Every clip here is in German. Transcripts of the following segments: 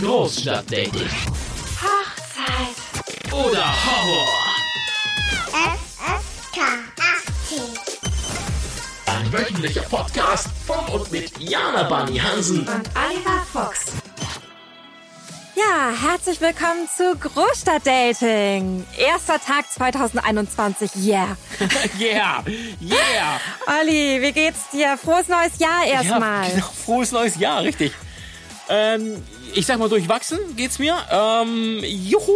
Großstadtdating. Hochzeit. Oder Horror. FSK 18. Ein wöchentlicher Podcast von und mit Jana Bunny Hansen. Und Oliver Fuchs. Ja, herzlich willkommen zu Großstadtdating. Erster Tag 2021, yeah. Yeah, yeah. Olli, wie geht's dir? Frohes neues Jahr erstmal. Ja, genau, frohes neues Jahr, richtig. Ähm, ich sag mal, durchwachsen geht's mir. Ähm, juhu.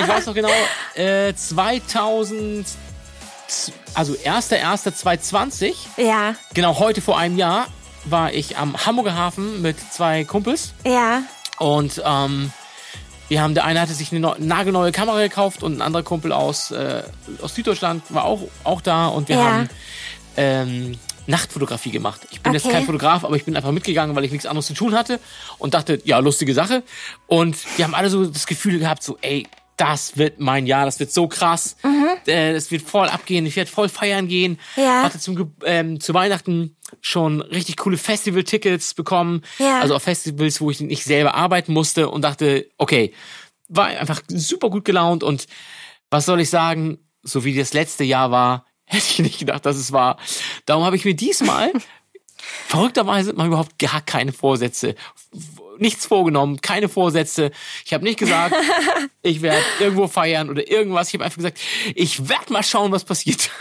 Ich weiß noch genau, äh, 2000, also 1.1.2020, Ja, genau heute vor einem Jahr, war ich am Hamburger Hafen mit zwei Kumpels. ja, Und ähm, wir haben, der eine hatte sich eine neu- nagelneue Kamera gekauft und ein anderer Kumpel aus, äh, aus Süddeutschland war auch, auch da und wir Ja. haben ähm, Nachtfotografie gemacht. Ich bin jetzt Okay. kein Fotograf, aber ich bin einfach mitgegangen, weil ich nichts anderes zu tun hatte und dachte, ja, lustige Sache. Und wir haben alle so das Gefühl gehabt, so, ey, das wird mein Jahr, das wird so krass. Äh, Das wird voll abgehen, ich werde voll feiern gehen. Mhm. Ja. Hatte zum, Ge- ähm, zu Weihnachten schon richtig coole Festival-Tickets bekommen. Ja. Also auf Festivals, wo ich nicht selber arbeiten musste und dachte, okay, war einfach super gut gelaunt und was soll ich sagen, so wie das letzte Jahr war, hätte ich nicht gedacht, dass es war. Darum habe ich mir diesmal verrückterweise mal überhaupt gar keine Vorsätze, nichts vorgenommen, keine Vorsätze. Ich habe nicht gesagt, ich werde irgendwo feiern oder irgendwas. Ich habe einfach gesagt, ich werde mal schauen, was passiert.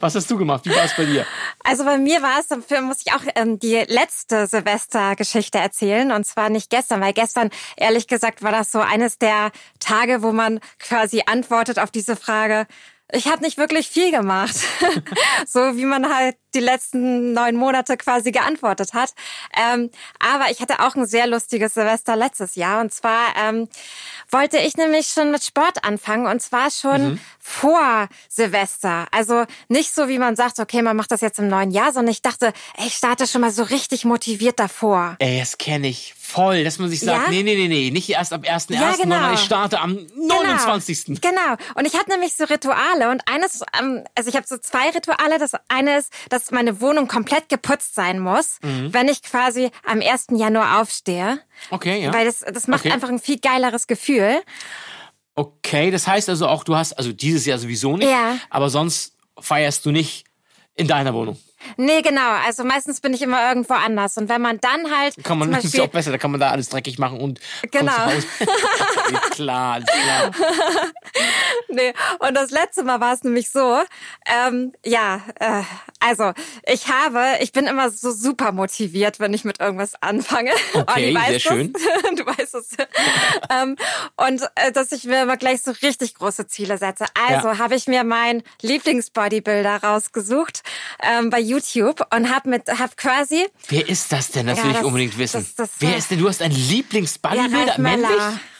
Was hast du gemacht? Wie war es bei dir? Also bei mir war es, dafür muss ich auch ähm, die letzte Silvestergeschichte erzählen. Und zwar nicht gestern, weil gestern, ehrlich gesagt, war das so eines der Tage, wo man quasi antwortet auf diese Frage, ich habe nicht wirklich viel gemacht. so wie man halt die letzten neun Monate quasi geantwortet hat. Ähm, aber ich hatte auch ein sehr lustiges Silvester letztes Jahr. Und zwar ähm, wollte ich nämlich schon mit Sport anfangen. Und zwar schon vor Silvester. Also nicht so, wie man sagt, okay, man macht das jetzt im neuen Jahr, sondern ich dachte, ey, ich starte schon mal so richtig motiviert davor. Ey, das kenne ich voll, dass man sich sagt, Ja? nee, nee, nee, nee, nicht erst ab 1.1., Ja, genau. sondern ich starte am 29. Genau. Und ich habe nämlich so Rituale und eines, ähm, also ich habe so zwei Rituale. Das eine ist, dass meine Wohnung komplett geputzt sein muss, Mhm. wenn ich quasi am 1. Januar aufstehe. Okay, ja. Weil das, das macht Okay. einfach ein viel geileres Gefühl. Okay, das heißt also auch, du hast, also dieses Jahr sowieso nicht, Ja. aber sonst feierst du nicht in deiner Wohnung. Nee, genau. Also meistens bin ich immer irgendwo anders. Und wenn man dann halt Kann man, zum das ist Beispiel auch besser, da kann man da alles dreckig machen und Genau. Ja, klar, klar. Nee, und das letzte Mal war es nämlich so, ähm, ja, äh, also ich habe, ich bin immer so super motiviert, wenn ich mit irgendwas anfange. Okay, sehr das. schön. Du weißt es. ähm, und äh, dass ich mir immer gleich so richtig große Ziele setze. Also Ja. habe ich mir meinen Lieblingsbodybuilder rausgesucht ähm, bei YouTube und habe mit, habe quasi Wer ist das denn? Das Ja, will ich das- unbedingt wissen. das- das Wer ist denn? Du hast einen ja, Lieblingsbodybuilder, Ralf männlich?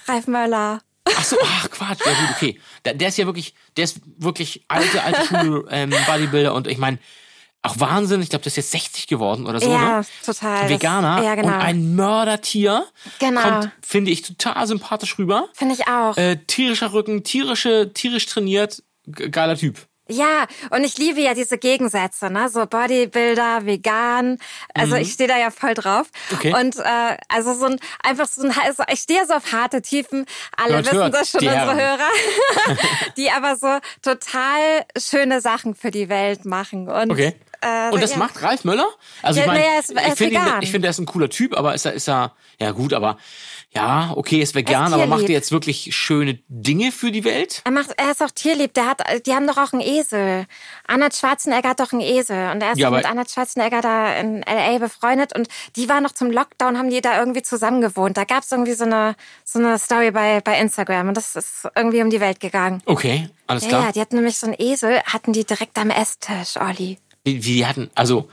Ralf Möller. Ach so, ach Quatsch. Ja gut, okay. Der, der ist ja wirklich, der ist wirklich alte, alte Schule ähm, Bodybuilder und ich meine, auch Wahnsinn. Ich glaube, der ist jetzt 60 geworden oder so. Ja, ne? total. Das- Veganer ja, genau. und ein Mördertier. Genau. Kommt, finde ich, total sympathisch rüber. Finde ich auch. Äh, tierischer Rücken, tierische, tierisch trainiert, ge- geiler Typ. Ja, und ich liebe ja diese Gegensätze, ne? So Bodybuilder, vegan. Also ich stehe da ja voll drauf. Mhm. Okay. Und äh, also so ein einfach so ein also ich stehe so auf harte Typen. Alle Hört, wissen hört, das schon, unsere Herren. Hörer, die aber so total schöne Sachen für die Welt machen. Und, Okay. äh, Und das ja. macht Ralf Möller? Also Ja, ich meine, ich ist finde, ich finde, er ist ein cooler Typ, aber ist er, ist er, ja gut, aber ja, okay, ist vegan, ist aber macht er jetzt wirklich schöne Dinge für die Welt? Er macht, er ist auch tierlieb. Der hat, die haben doch auch einen Esel. Arnold Schwarzenegger hat doch einen Esel und er ist Ja, mit Arnold Schwarzenegger da in LA befreundet und die waren noch zum Lockdown, haben die da irgendwie zusammen gewohnt. Da gab's irgendwie so eine so eine Story bei bei Instagram und das ist irgendwie um die Welt gegangen. Okay, alles Ja, klar. ja, die hatten nämlich so einen Esel, hatten die direkt am Esstisch, Olli. Wie, wie die hatten, also,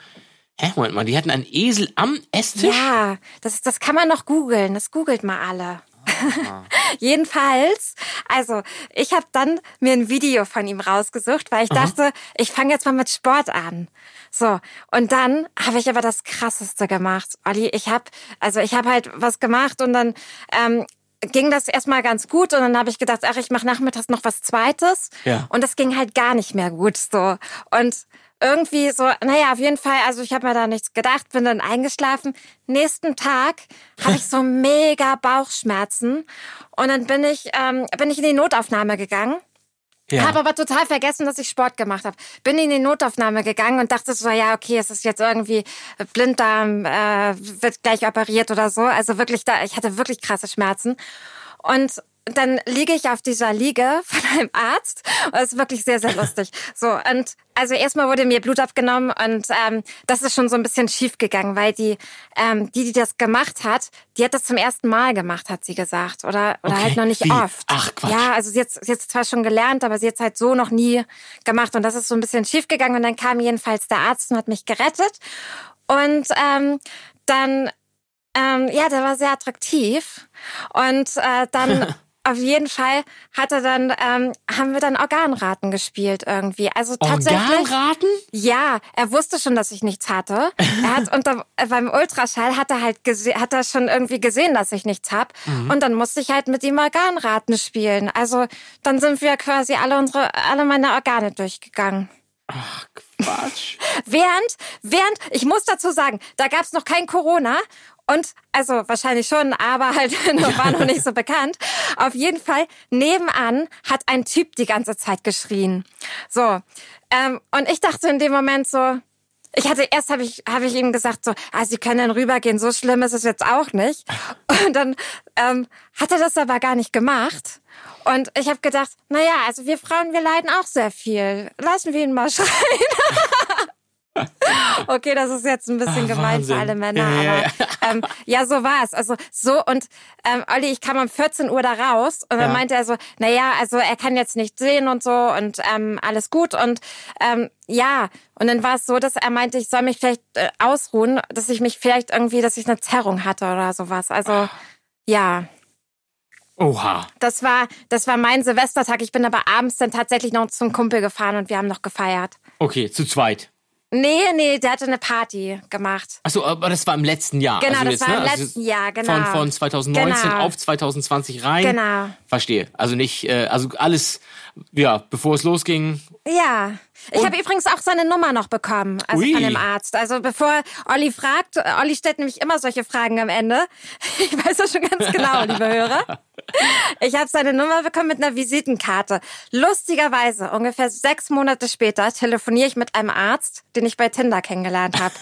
hä, Moment mal, die hatten einen Esel am Esstisch? Ja, das, das kann man noch googeln. Das googelt mal alle. Jedenfalls, also ich habe dann mir ein Video von ihm rausgesucht, weil ich dachte, ich fange jetzt mal mit Sport an. So, und dann habe ich aber das Krasseste gemacht. Olli, ich habe, also ich habe halt was gemacht und dann ähm, ging das erstmal ganz gut und dann habe ich gedacht, ach, ich mache nachmittags noch was Zweites. Ja. Und das ging halt gar nicht mehr gut so. Und irgendwie so, naja, auf jeden Fall, also ich habe mir da nichts gedacht, bin dann eingeschlafen. Nächsten Tag habe ich so mega Bauchschmerzen und dann bin ich, ähm, bin ich in die Notaufnahme gegangen. Ja. Habe aber total vergessen, dass ich Sport gemacht habe. Bin in die Notaufnahme gegangen und dachte so, ja, okay, es ist jetzt irgendwie Blinddarm, äh, wird gleich operiert oder so. Also wirklich da, ich hatte wirklich krasse Schmerzen. Und dann liege ich auf dieser Liege von einem Arzt. Und das ist wirklich sehr, sehr lustig. So, und also erstmal wurde mir Blut abgenommen und ähm, das ist schon so ein bisschen schief gegangen, weil die, ähm, die, die das gemacht hat, die hat das zum ersten Mal gemacht, hat sie gesagt. Oder, oder Okay. halt noch nicht Wie? oft. Ach, Quatsch. Ja, also sie hat sie hat's zwar schon gelernt, aber sie hat halt so noch nie gemacht. Und das ist so ein bisschen schief gegangen. Und dann kam jedenfalls der Arzt und hat mich gerettet. Und ähm, dann, ähm, ja, der war sehr attraktiv. Und äh, dann auf jeden Fall hat er dann, ähm, haben wir dann Organraten gespielt irgendwie. Also tatsächlich. Organraten? Ja, er wusste schon, dass ich nichts hatte. Er hat unter, beim Ultraschall hat er halt hat er schon irgendwie gesehen, dass ich nichts hab. Und dann musste ich halt mit ihm Organraten spielen. Also dann sind wir quasi alle unsere, alle meine Organe durchgegangen. Quatsch. Während, während, ich muss dazu sagen, da gab's noch kein Corona. Und, also wahrscheinlich schon, aber halt war noch nicht so bekannt. Auf jeden Fall, nebenan hat ein Typ die ganze Zeit geschrien. So. Ähm, und ich dachte in dem Moment so, ich hatte erst habe ich habe ich ihm gesagt so, ah, Sie können dann rübergehen, so schlimm ist es jetzt auch nicht. Und dann ähm, hat er das aber gar nicht gemacht. Und ich habe gedacht, na ja, also wir Frauen, wir leiden auch sehr viel. Lassen wir ihn mal schreien. Okay, das ist jetzt ein bisschen Ah, gemein Wahnsinn. für alle Männer, aber ähm, ja, so war es. Also so und ähm, Olli, ich kam um 14 Uhr da raus und dann Ja. meinte er so, na ja, also er kann jetzt nicht sehen und so und ähm, alles gut und ähm, ja und dann war es so, dass er meinte, ich soll mich vielleicht äh, ausruhen, dass ich mich vielleicht irgendwie, dass ich eine Zerrung hatte oder sowas. Also ja. Oha. Das war, das war mein Silvestertag. Ich bin aber abends dann tatsächlich noch zum Kumpel gefahren und wir haben noch gefeiert. Okay, zu zweit. Nee, nee, der hatte eine Party gemacht. Achso, aber das war im letzten Jahr. Genau, also das jetzt, war ne? im Also letzten Jahr, genau. Von, von 2019 Genau. auf 2020 rein. Genau. Verstehe. Also nicht, äh, also alles, ja, bevor es losging. Ja. Ich habe übrigens auch seine Nummer noch bekommen, also Ui. von dem Arzt. Also bevor Olli fragt, Olli stellt nämlich immer solche Fragen am Ende. Ich weiß das schon ganz genau, liebe Hörer. Ich habe seine Nummer bekommen mit einer Visitenkarte. Lustigerweise, ungefähr sechs Monate später, telefoniere ich mit einem Arzt, den ich bei Tinder kennengelernt habe.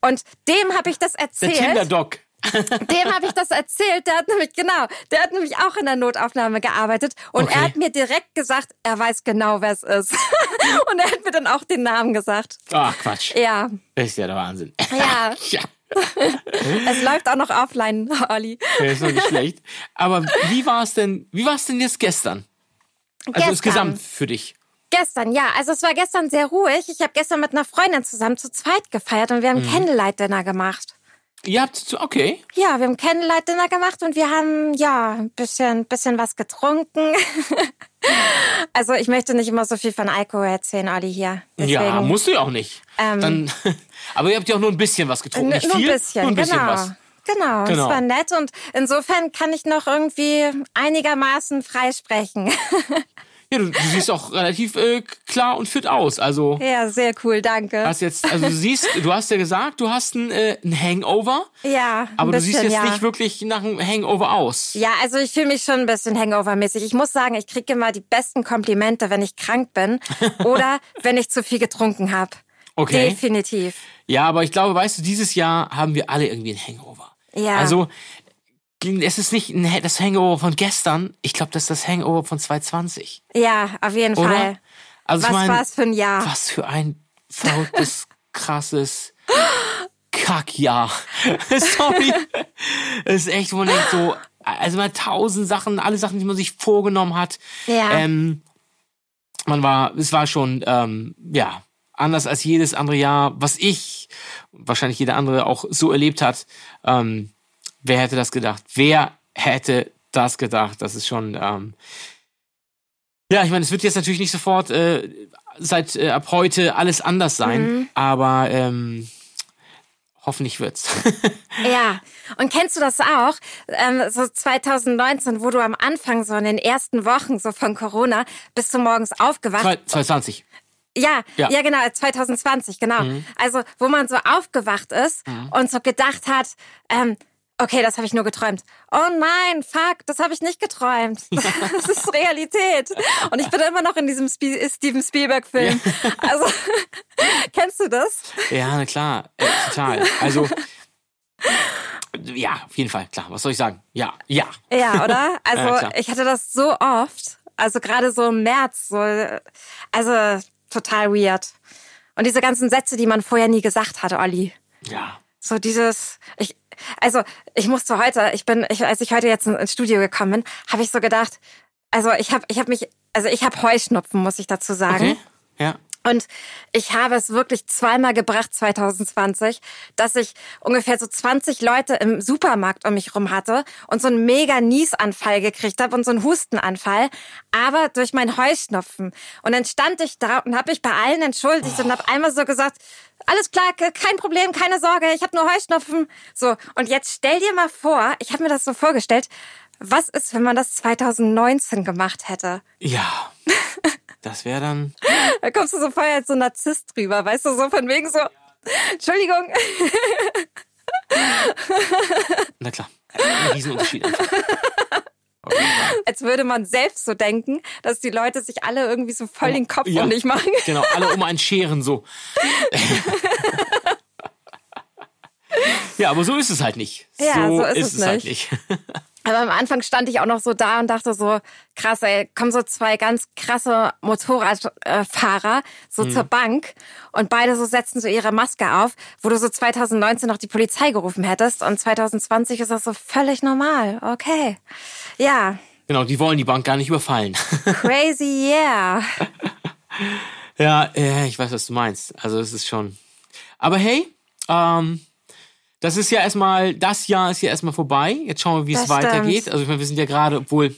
Und dem habe ich das Der erzählt. Tinder-Doc. Dem habe ich das erzählt. Der hat nämlich, genau, der hat nämlich auch in der Notaufnahme gearbeitet. Und Okay. er hat mir direkt gesagt, er weiß genau, wer es ist. Und er hat mir dann auch den Namen gesagt. Ach, Quatsch. Ja, Das ist ja der Wahnsinn. ja. ja, Es läuft auch noch offline, Olli. das ist noch nicht schlecht. Aber wie war es denn, wie war es denn jetzt gestern? Also Gestern. insgesamt für dich. Gestern, ja. Also es war gestern sehr ruhig. Ich habe gestern mit einer Freundin zusammen zu zweit gefeiert und wir haben Candlelight-Dinner gemacht. Ihr habt, okay. Ja, wir haben Candlelight-Dinner gemacht und wir haben, ja, ein bisschen, bisschen was getrunken. also ich möchte nicht immer so viel von Alkohol erzählen, Olli, hier. Deswegen, Ja, musst du ja auch nicht. Ähm, Dann, aber ihr habt ja auch nur ein bisschen was getrunken. Nicht nur viel, ein bisschen, nur ein bisschen genau. was. Genau, es Genau. war nett und insofern kann ich noch irgendwie einigermaßen frei sprechen. Ja, du, du siehst auch relativ äh, klar und fit aus. Also ja, sehr cool, danke. hast jetzt, also du siehst, du hast ja gesagt, du hast ein, äh, ein Hangover, ja, aber du bisschen, siehst jetzt ja. nicht wirklich nach einem Hangover aus. Ja, also ich fühle mich schon ein bisschen Hangover-mäßig. Ich muss sagen, ich kriege immer die besten Komplimente, wenn ich krank bin oder wenn ich zu viel getrunken habe. Okay. Definitiv. Ja, aber ich glaube, weißt du, dieses Jahr haben wir alle irgendwie ein Hangover. Ja. Also es ist nicht ein, das Hangover von gestern, ich glaube, das ist das Hangover von 2020, Ja, auf jeden oder? Fall. Also Was ich meine, war's für ein Jahr? was für ein verrücktes, krasses Kackjahr. Sorry. Es ist echt, wo man denkt so, also mal tausend Sachen, alle Sachen, die man sich vorgenommen hat. Ja. Ähm, man war, es war schon, ähm, ja, anders als jedes andere Jahr, was ich, wahrscheinlich jeder andere auch so erlebt hat. Ähm, wer hätte das gedacht? Wer hätte das gedacht? Das ist schon, ähm, ja, ich meine, es wird jetzt natürlich nicht sofort äh, seit äh, ab heute alles anders sein, aber ähm, hoffentlich wird's. Ja, und kennst du das auch? Ähm, so 2019, wo du am Anfang so in den ersten Wochen so von Corona bist du morgens aufgewacht. Zwei- 2020. Ja, Ja. ja, genau, 2020, genau. Also, wo man so aufgewacht ist und so gedacht hat, ähm, okay, das habe ich nur geträumt. Oh nein, fuck, das habe ich nicht geträumt. Das ist Realität. Und ich bin immer noch in diesem Steven Spielberg-Film. Also, kennst du das? Ja, na klar, äh, total. Also, ja, auf jeden Fall, klar. Was soll ich sagen? Ja, ja. Ja, oder? Also, Ja, ich hatte das so oft. Also, gerade so im März, so, also, total weird. Und diese ganzen Sätze, die man vorher nie gesagt hatte, Olli. Ja. So dieses, ich, also ich musste heute, ich bin, ich, als ich heute jetzt ins Studio gekommen bin, habe ich so gedacht, also ich habe, ich habe mich, also ich habe Heuschnupfen, muss ich dazu sagen. Okay. Ja. Und ich habe es wirklich zweimal gebracht 2020, dass ich ungefähr so 20 Leute im Supermarkt um mich rum hatte und so einen mega Niesanfall gekriegt habe und so einen Hustenanfall, aber durch mein Heuschnupfen. Und dann stand ich da und habe mich bei allen entschuldigt und habe einmal so gesagt, alles klar, ke- kein Problem, keine Sorge, ich habe nur Heuschnupfen. So, und jetzt stell dir mal vor, ich habe mir das so vorgestellt, was ist, wenn man das 2019 gemacht hätte? Ja. Das wäre dann. Da kommst du so voll als so Narzisst drüber, weißt du, so von wegen so, Entschuldigung. Na klar. Ein Riesenunterschied. Als würde man selbst so denken, dass die Leute sich alle irgendwie so voll den Kopf Ja. um dich machen. Genau, alle um einen scheren so. ja, aber so ist es halt nicht. Ja, so ist es halt nicht. Aber am Anfang stand ich auch noch so da und dachte so, krass, ey, kommen so zwei ganz krasse Motorradfahrer so Mhm. zur Bank und beide so setzen so ihre Maske auf, wo du so 2019 noch die Polizei gerufen hättest und 2020 ist das so völlig normal. Okay. Ja, Genau, die wollen die Bank gar nicht überfallen. crazy, yeah. ja, äh, ich weiß, was du meinst. Also es ist schon. Aber hey, ähm, das ist ja erstmal, das Jahr ist ja erstmal vorbei. Jetzt schauen wir, wie es Das weitergeht. stimmt. Also ich meine, wir sind ja gerade, obwohl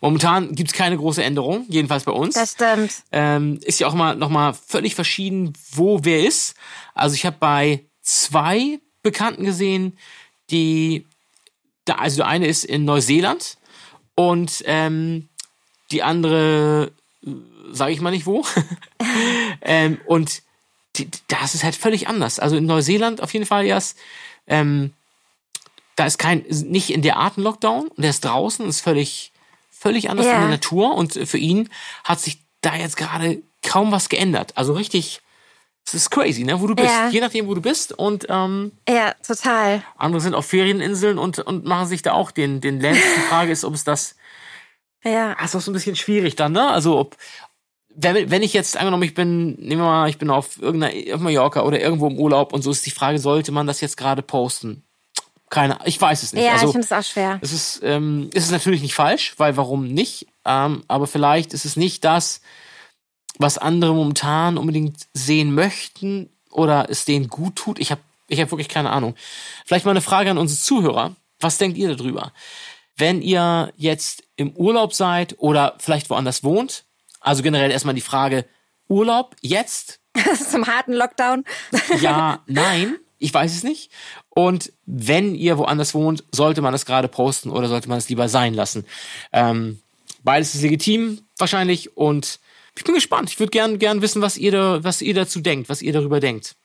momentan gibt's keine große Änderung, jedenfalls bei uns. Das stimmt. ähm, ist ja auch mal noch mal völlig verschieden, wo wer ist. Also ich habe bei zwei Bekannten gesehen, die da, also der eine ist in Neuseeland und ähm, die andere sage ich mal nicht wo. ähm, und die, das ist halt völlig anders. Also in Neuseeland auf jeden Fall erst. Ähm, da ist kein, nicht in der Art ein Lockdown und der ist draußen, ist völlig, völlig anders Ja. in der Natur und für ihn hat sich da jetzt gerade kaum was geändert. Also richtig, es ist crazy, ne, wo du bist, Ja. je nachdem, wo du bist und ähm, Ja, total. andere sind auf Ferieninseln und, und machen sich da auch den, den Lens. Die Frage ist, ob es das, Ja. ist auch so ein bisschen schwierig dann, ne? Also ob, wenn, wenn ich jetzt angenommen, ich bin, nehmen wir mal, ich bin auf irgendeiner, auf Mallorca oder irgendwo im Urlaub und so ist die Frage, sollte man das jetzt gerade posten? Keine, ich weiß es nicht. Ja, also, ich finde es auch schwer. es ist, ähm, es ist natürlich nicht falsch, weil warum nicht? Ähm, aber vielleicht ist es nicht das, was andere momentan unbedingt sehen möchten oder es denen gut tut. Ich habe ich hab wirklich keine Ahnung. Vielleicht mal eine Frage an unsere Zuhörer. Was denkt ihr darüber? Wenn ihr jetzt im Urlaub seid oder vielleicht woanders wohnt, also generell erstmal die Frage, Urlaub jetzt Zum harten Lockdown. ja, nein, ich weiß es nicht. Und wenn ihr woanders wohnt, sollte man das gerade posten oder sollte man es lieber sein lassen? Ähm, beides ist legitim wahrscheinlich und ich bin gespannt. Ich würde gern, gern wissen, was ihr, da, was ihr dazu denkt, was ihr darüber denkt.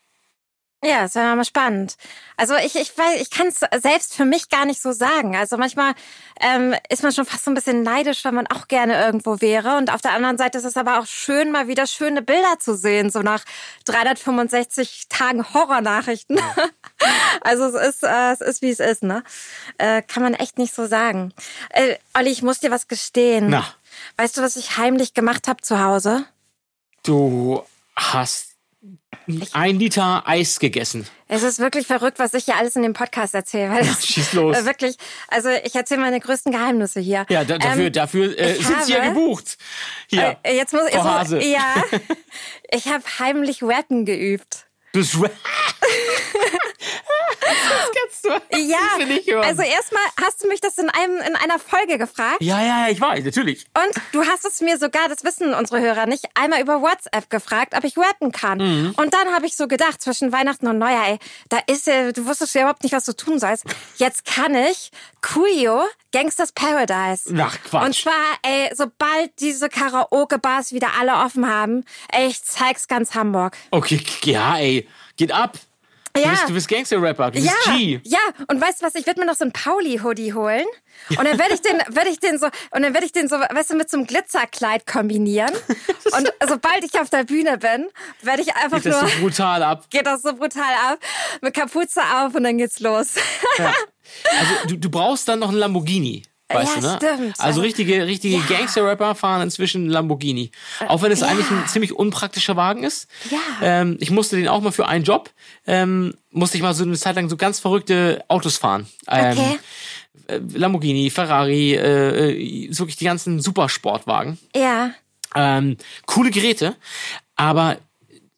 Ja, das wäre mal spannend. Also ich, ich weiß, ich kann es selbst für mich gar nicht so sagen. Also manchmal ähm, ist man schon fast so ein bisschen neidisch, weil man auch gerne irgendwo wäre. Und auf der anderen Seite ist es aber auch schön, mal wieder schöne Bilder zu sehen, so nach 365 Tagen Horrornachrichten. also es ist, äh, es ist wie es ist, ne? Äh, kann man echt nicht so sagen. Äh, Olli, ich muss dir was gestehen. Na. Weißt du, was ich heimlich gemacht habe zu Hause? Du hast ein Liter Eis gegessen. Es ist wirklich verrückt, was ich hier alles in dem Podcast erzähle. Weil das, Schieß los. Wirklich, also ich erzähle meine größten Geheimnisse hier. Ja, da, dafür, Ähm, dafür äh, sind sie ja habe- gebucht. Hier, äh, jetzt muss jetzt, muss-. Ja, ich habe heimlich Rappen geübt. Das, kennst du. Ja, also erstmal hast du mich das in einem in einer Folge gefragt ja, ja, ja, ich weiß, natürlich. und du hast es mir sogar, das wissen unsere Hörer nicht, einmal über WhatsApp gefragt, ob ich rappen kann. Mhm. Und dann habe ich so gedacht, zwischen Weihnachten und Neujahr, ey, da ist ja, du wusstest ja überhaupt nicht, was du tun sollst. Jetzt kann ich Kuyo, Gangsters Paradise. Ach, Quatsch. Und zwar, ey, sobald diese Karaoke-Bars wieder alle offen haben, ey, ich zeig's ganz Hamburg. Okay, ja, ey, geht ab. Du Ja. bist, du bist Gangster-Rapper, du Ja, bist G. ja. Und weißt du was? Ich würde mir noch so einen Pauli-Hoodie holen. Und dann werde ich den, werde ich den so, und dann werde ich den so, weißt du, mit so einem Glitzerkleid kombinieren. Und sobald ich auf der Bühne bin, werde ich einfach Geht das nur, so brutal ab. geht das so brutal ab, mit Kapuze auf und dann geht's los. Ja. Also du, du braust dann noch einen Lamborghini. Weißt Ja, du, ne? stimmt. Also richtige, richtige Ja. Gangster-Rapper fahren inzwischen Lamborghini. Auch wenn es eigentlich ein ziemlich unpraktischer Wagen ist. Ja. Ähm, ich musste den auch mal für einen Job, ähm, musste ich mal so eine Zeit lang so ganz verrückte Autos fahren. Ähm, Okay. äh, Lamborghini, Ferrari, äh, äh, wirklich die ganzen Supersportwagen. Ja. Ähm, coole Geräte, aber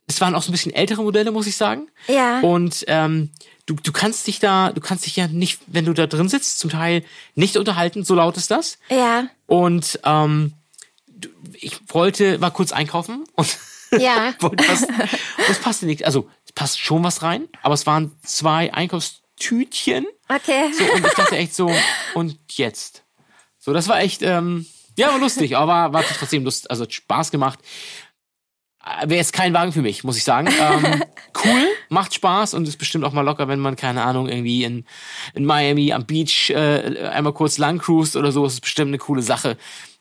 es waren auch so ein bisschen ältere Modelle, muss ich sagen. Ja. Und ähm, du, du kannst dich da, du kannst dich ja nicht, wenn du da drin sitzt, zum Teil nicht unterhalten, so laut ist das. Ja. Und ähm, ich wollte, war kurz einkaufen und Ja. wollte was, das passte nicht. Also es passt schon was rein, aber es waren zwei Einkaufstütchen. Okay. So, und ich dachte echt so, und jetzt? So, das war echt, ähm, ja, war lustig, aber war trotzdem Lust, also hat Spaß gemacht. Wäre jetzt kein Wagen für mich, muss ich sagen. Ähm, cool, macht Spaß und ist bestimmt auch mal locker, wenn man, keine Ahnung, irgendwie in, in Miami am Beach äh, einmal kurz lang cruist oder so, ist bestimmt eine coole Sache.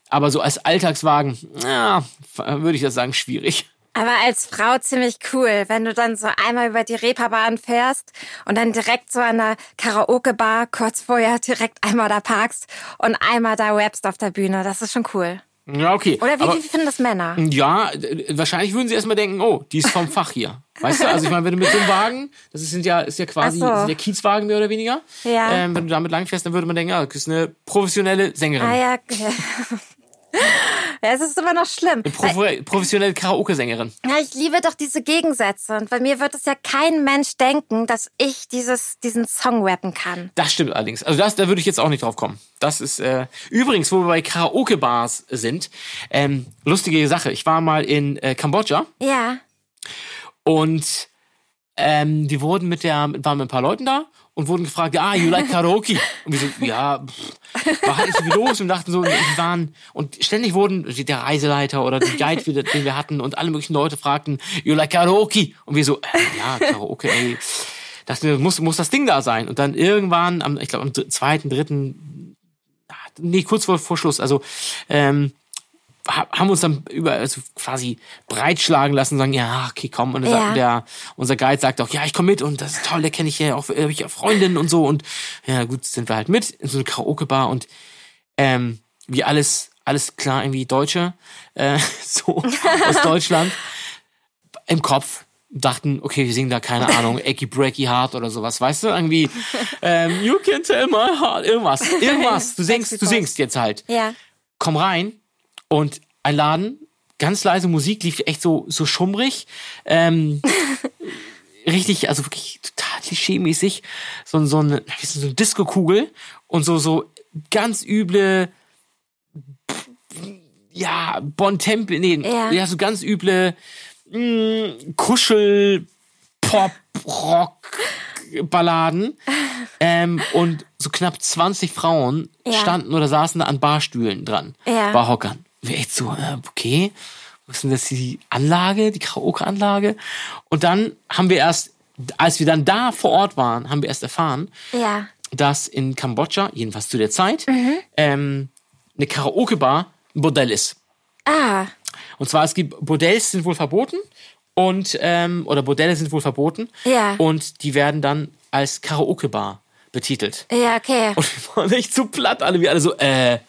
Aber so als Alltagswagen, ja, würde ich das sagen, schwierig. Aber als Frau ziemlich cool, wenn du dann so einmal über die Reeperbahn fährst und dann direkt so an der Karaoke-Bar kurz vorher direkt einmal da parkst und einmal da rappst auf der Bühne. Das ist schon cool. Ja, okay. Oder wie, aber, wie finden das Männer? Ja, wahrscheinlich würden sie erstmal denken, oh, die ist vom Fach hier. Weißt du, also ich meine, wenn du mit so einem Wagen, das ist, sind ja, ist ja quasi so. ja Kiezwagen mehr oder weniger. Ja. Ähm, wenn du damit langfährst, dann würde man denken, ja, du bist eine professionelle Sängerin. Ah ja. okay. Ja, es ist immer noch schlimm. Prof professionelle Karaoke-Sängerin. Ja, ich liebe doch diese Gegensätze. Und bei mir wird es ja kein Mensch denken, dass ich dieses, diesen Song rappen kann. Das stimmt allerdings. Also das, da würde ich jetzt auch nicht drauf kommen. Das ist äh, übrigens, wo wir bei Karaoke-Bars sind, ähm, lustige Sache. Ich war mal in äh, Kambodscha Ja. und ähm, wir wurden mit der, waren mit ein paar Leuten da und wurden gefragt, ah, you like Karaoke? Und wir so, ja, pff, war halt nicht so viel los und dachten so, die waren, und ständig wurden der Reiseleiter oder die Guide, den wir hatten und alle möglichen Leute fragten, you like Karaoke? Und wir so, äh, ja, Karaoke, ey. Wir, muss, muss das Ding da sein. Und dann irgendwann, am, ich glaube, am zweiten, dritten, ah, nee, kurz vor, vor Schluss, also, ähm, haben uns dann über also quasi breitschlagen lassen und sagen, ja, okay, komm. Und dann Ja. der, unser Guide sagt auch, ja, ich komme mit und das ist toll, der kenne ich ja auch, äh, hab ich ja Freundinnen und so. Und ja, gut, sind wir halt mit in so eine Karaoke-Bar und ähm, wie alles, alles klar, irgendwie Deutsche, äh, so aus Deutschland, im Kopf dachten, okay, wir singen da, keine Ahnung, Ecky Breaky Heart oder sowas, weißt du, irgendwie, ähm, you can tell my heart, irgendwas, irgendwas, du singst, du singst jetzt halt Ja. komm rein und ein Laden, ganz leise Musik, lief echt so, so schummrig. Ähm, richtig, also wirklich total klischee-mäßig. So, so eine, so eine Disco-Kugel und so, so ganz üble, ja, Bontempo, nee, Ja. ja. so ganz üble mh, Kuschel, Pop, Rock, Balladen. ähm, und so knapp 20 Frauen Ja. standen oder saßen da an Barstühlen dran. Ja. Barhockern. Wir echt so, äh, okay, was ist denn das die Anlage, die Karaoke-Anlage? Und dann haben wir erst, als wir dann da vor Ort waren, haben wir erst erfahren, Ja. dass in Kambodscha, jedenfalls zu der Zeit, Mhm. ähm, eine Karaoke-Bar ein Bordell ist. Ah. Und zwar, es gibt Bordells sind wohl verboten und ähm, oder Bordelle sind wohl verboten. Ja. Und die werden dann als Karaoke-Bar betitelt. Ja, okay. Und wir waren echt zu platt, alle wir alle so, äh,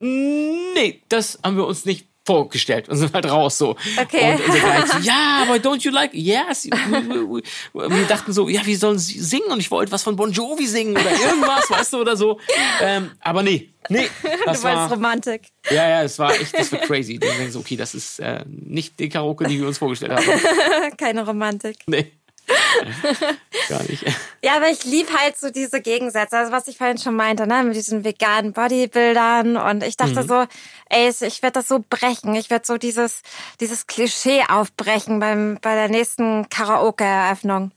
nee, das haben wir uns nicht vorgestellt und sind halt raus so. Okay. Und unser Guide so, ja, aber don't you like, yes. Wir, dachten so, ja, wir sollen sie- singen und ich wollte was von Bon Jovi singen oder irgendwas, weißt du, oder so. Ähm, aber nee, nee, das Du war, Romantik. ja, ja, es war echt, das war crazy. Dann denken so, okay, das ist äh, nicht die Karaoke, die wir uns vorgestellt haben. Keine Romantik. Nee. Gar nicht. Ja, aber ich lieb halt so diese Gegensätze. Also was ich vorhin schon meinte, ne, mit diesen veganen Bodybuildern. Und ich dachte Mhm. so, ey, ich werde das so brechen. Ich werde so dieses, dieses Klischee aufbrechen beim, bei der nächsten Karaoke-Eröffnung.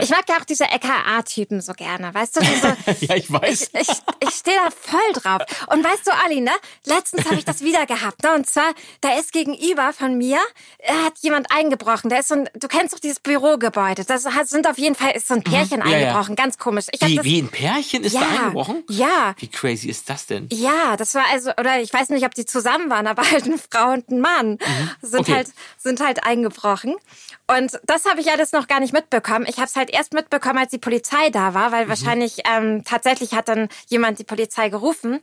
ich mag ja auch diese EKA-Typen so gerne. Weißt du, diese, ja, ich weiß. ich, ich, ich stehe da voll drauf. Und weißt du, Olli, ne? Letztens habe ich das wieder gehabt. Ne? Und zwar, da ist gegenüber von mir, äh, hat jemand eingebrochen. Da ist so ein, du kennst doch dieses Bürogebäude. Das hat, sind auf jeden Fall, ist so ein Pärchen Mhm. Ja, ja. eingebrochen. Ganz komisch. Ich Wie, das, wie ein Pärchen ist ja, da eingebrochen? Ja. Wie crazy ist das denn? Ja, das war also, oder ich weiß nicht, ob die zusammen waren, aber halt eine Frau und ein Mann sind Mhm. Okay. halt sind halt eingebrochen. Und das habe ich alles noch gar nicht mitbekommen. Ich habe es halt erst mitbekommen, als die Polizei da war, Mhm. weil wahrscheinlich ähm, tatsächlich hat dann jemand die Polizei gerufen.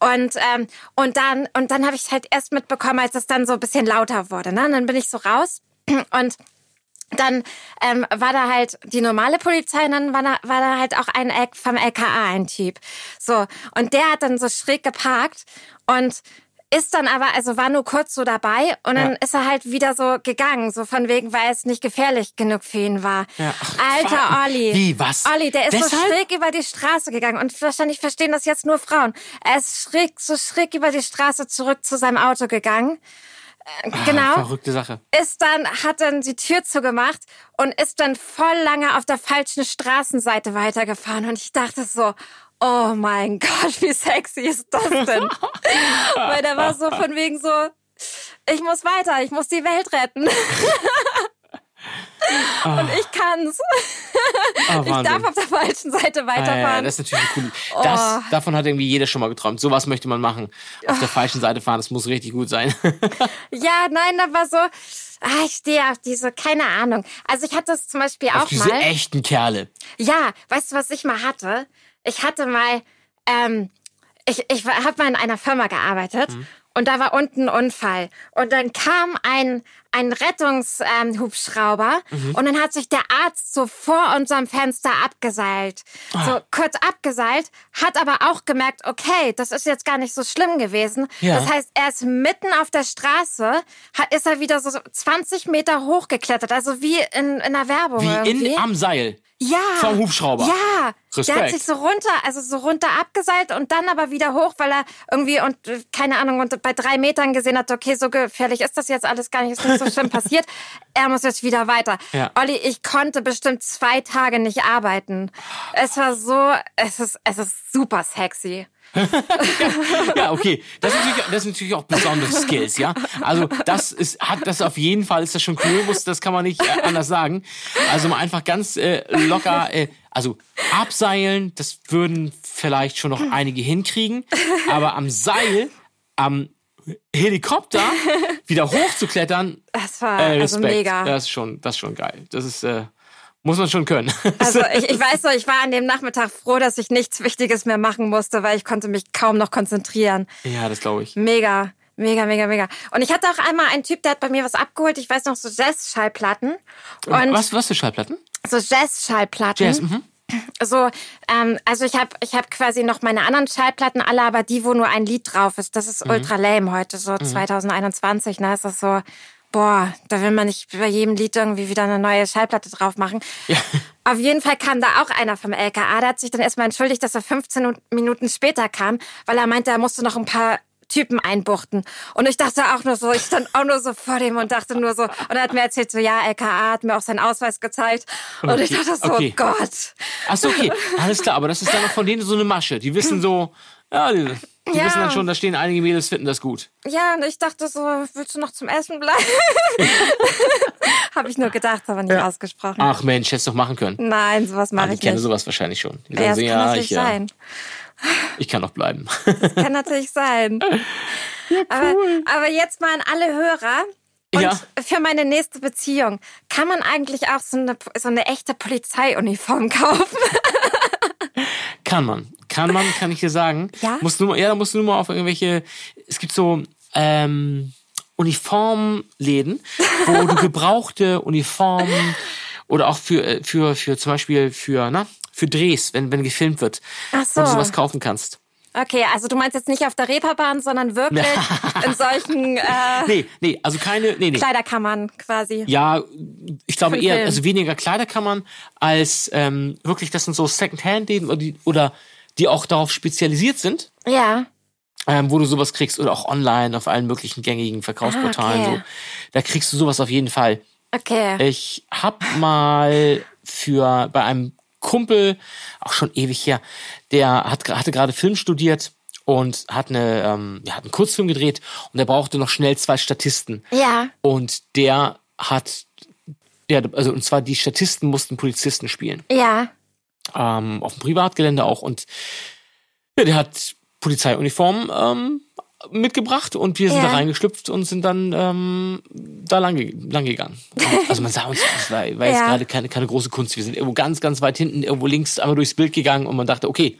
Und ähm, und dann und dann habe ich es halt erst mitbekommen, als es dann so ein bisschen lauter wurde. Ne? Und dann bin ich so raus und dann ähm, war da halt die normale Polizei und dann war da, war da halt auch ein L vom LKA ein Typ. So, und der hat dann so schräg geparkt und ist dann aber, also war nur kurz so dabei und dann Ja. ist er halt wieder so gegangen, so von wegen, weil es nicht gefährlich genug für ihn war. Ja. Ach, Alter Quatsch. Olli. Wie, was? Olli, der ist so Deshalb? schräg über die Straße gegangen und wahrscheinlich verstehen das jetzt nur Frauen. Er ist schräg, so schräg über die Straße zurück zu seinem Auto gegangen. Äh, genau Verrückte Sache. ist dann, hat dann die Tür zugemacht und ist dann voll lange auf der falschen Straßenseite weitergefahren. Und ich dachte so, oh mein Gott, wie sexy ist das denn? Weil der war so von wegen so, ich muss weiter, ich muss die Welt retten. Und ich kann's. Oh, Ich darf auf der falschen Seite Ah, weiterfahren. das ist natürlich cool. Das, Oh. Davon hat irgendwie jeder schon mal geträumt. Sowas möchte man machen. Auf der falschen Seite fahren, das muss richtig gut sein. Ja, nein, da war so, ah, ich stehe auf diese, keine Ahnung. Also ich hatte das zum Beispiel Auf auch diese mal. echten Kerle. Ja, weißt du, was ich mal hatte? Ich hatte mal, ähm, ich, ich habe mal in einer Firma gearbeitet und da war unten ein Unfall. Und dann kam ein, ein Rettungshubschrauber ähm, Hubschrauber und dann hat sich der Arzt so vor unserem Fenster abgeseilt. So kurz abgeseilt, hat aber auch gemerkt, okay, das ist jetzt gar nicht so schlimm gewesen. Ja. Das heißt, er ist mitten auf der Straße, hat, ist er wieder so 20 Meter hochgeklettert, also wie in, in einer Werbung Wie irgendwie. in am Seil. Ja. Vom Hubschrauber. Ja. Der hat Respekt. sich so runter, also so runter abgeseilt und dann aber wieder hoch, weil er irgendwie und keine Ahnung und bei drei Metern gesehen hat, okay, so gefährlich ist das jetzt alles gar nicht, ist nicht so schlimm passiert. Er muss jetzt wieder weiter. Ja. Olli, ich konnte bestimmt zwei Tage nicht arbeiten. Es war so, es ist, es ist super sexy. Ja, okay. Das ist natürlich, das sind natürlich auch besondere Skills, ja. Also das ist, hat das auf jeden Fall, ist das schon cool, muss, das kann man nicht äh, anders sagen. Also mal einfach ganz äh, locker, äh, also abseilen, das würden vielleicht schon noch einige hinkriegen, aber am Seil, am Helikopter wieder hochzuklettern, Das war äh, also Respekt. mega. Das ist schon, das ist schon geil. Das ist, äh, muss man schon können. Also ich, ich weiß so, ich war an dem Nachmittag froh, dass ich nichts Wichtiges mehr machen musste, weil ich konnte mich kaum noch konzentrieren. ja, das glaube ich. Mega, mega, mega, mega. Und ich hatte auch einmal einen Typ, der hat bei mir was abgeholt. Ich weiß noch, so Jazz-Schallplatten. Was, was für Schallplatten? so Jazz-Schallplatten. Jazz, mhm. So, ähm, also ich habe ich hab quasi noch meine anderen Schallplatten alle, aber die, wo nur ein Lied drauf ist, das Mhm. ist ultra lame heute, so 2021. Ne, ist das so, boah, da will man nicht bei jedem Lied irgendwie wieder eine neue Schallplatte drauf machen. Ja. Auf jeden Fall kam da auch einer vom LKA, der hat sich dann erstmal entschuldigt, dass er 15 Minuten später kam, weil er meinte, er musste noch ein paar Typen einbuchten. Und ich dachte auch nur so, ich stand auch nur so vor dem und dachte nur so, und er hat mir erzählt, so ja, LKA hat mir auch seinen Ausweis gezeigt. Und ich Okay, dachte so, okay. oh Gott. Ach so, okay, alles klar, aber das ist dann auch von denen so eine Masche. Die wissen so, ja, die, die Ja. wissen dann schon, da stehen einige Mädels, finden das gut. Ja, und ich dachte so, willst du noch zum Essen bleiben? Habe ich nur gedacht, aber nicht ausgesprochen. Ach Mensch, hättest doch machen können. Nein, sowas Ah, mache die ich nicht. sowas wahrscheinlich schon. Die Ja, sagen das so, kann ja, natürlich ich, ja, sein. ich kann doch bleiben. Kann natürlich sein. aber, aber jetzt mal an alle Hörer. Und Ja. für meine nächste Beziehung, kann man eigentlich auch so eine, so eine echte Polizeiuniform kaufen? Kann man. Kann man, kann ich dir sagen. Ja? Musst nur, ja, da musst du nur mal auf irgendwelche, es gibt so, ähm, Uniformläden, wo du gebrauchte Uniformen oder auch für, äh, für, für zum Beispiel für, na, für Drehs, wenn, wenn gefilmt wird, Ach wo du so. sowas kaufen kannst. Okay, also du meinst jetzt nicht auf der Reeperbahn, sondern wirklich in solchen äh, Nee, nee, also keine, nee, nee. Kleiderkammern quasi. Ja, ich glaube eher, Film. also weniger Kleiderkammern als ähm, wirklich, das sind so Secondhand-Läden oder die, oder die auch darauf spezialisiert sind, Ja. ähm, wo du sowas kriegst oder auch online auf allen möglichen gängigen Verkaufsportalen. Ah, okay. so. Da kriegst du sowas auf jeden Fall. Okay. Ich hab mal für bei einem Kumpel, auch schon ewig her, der hat, hatte gerade Film studiert und hat eine, ähm, ja, hat einen Kurzfilm gedreht und der brauchte noch schnell zwei Statisten. Ja. Und der hat, ja, also und zwar die Statisten mussten Polizisten spielen. Ja. Ähm, auf dem Privatgelände auch. Und ja, der hat Polizeiuniform ähm, mitgebracht und wir sind Ja. da reingeschlüpft und sind dann ähm, da lang, lang gegangen. Also man sah uns, das war, war jetzt Ja. gerade keine, keine große Kunst. Wir sind irgendwo ganz, ganz weit hinten, irgendwo links einmal durchs Bild gegangen und man dachte, okay,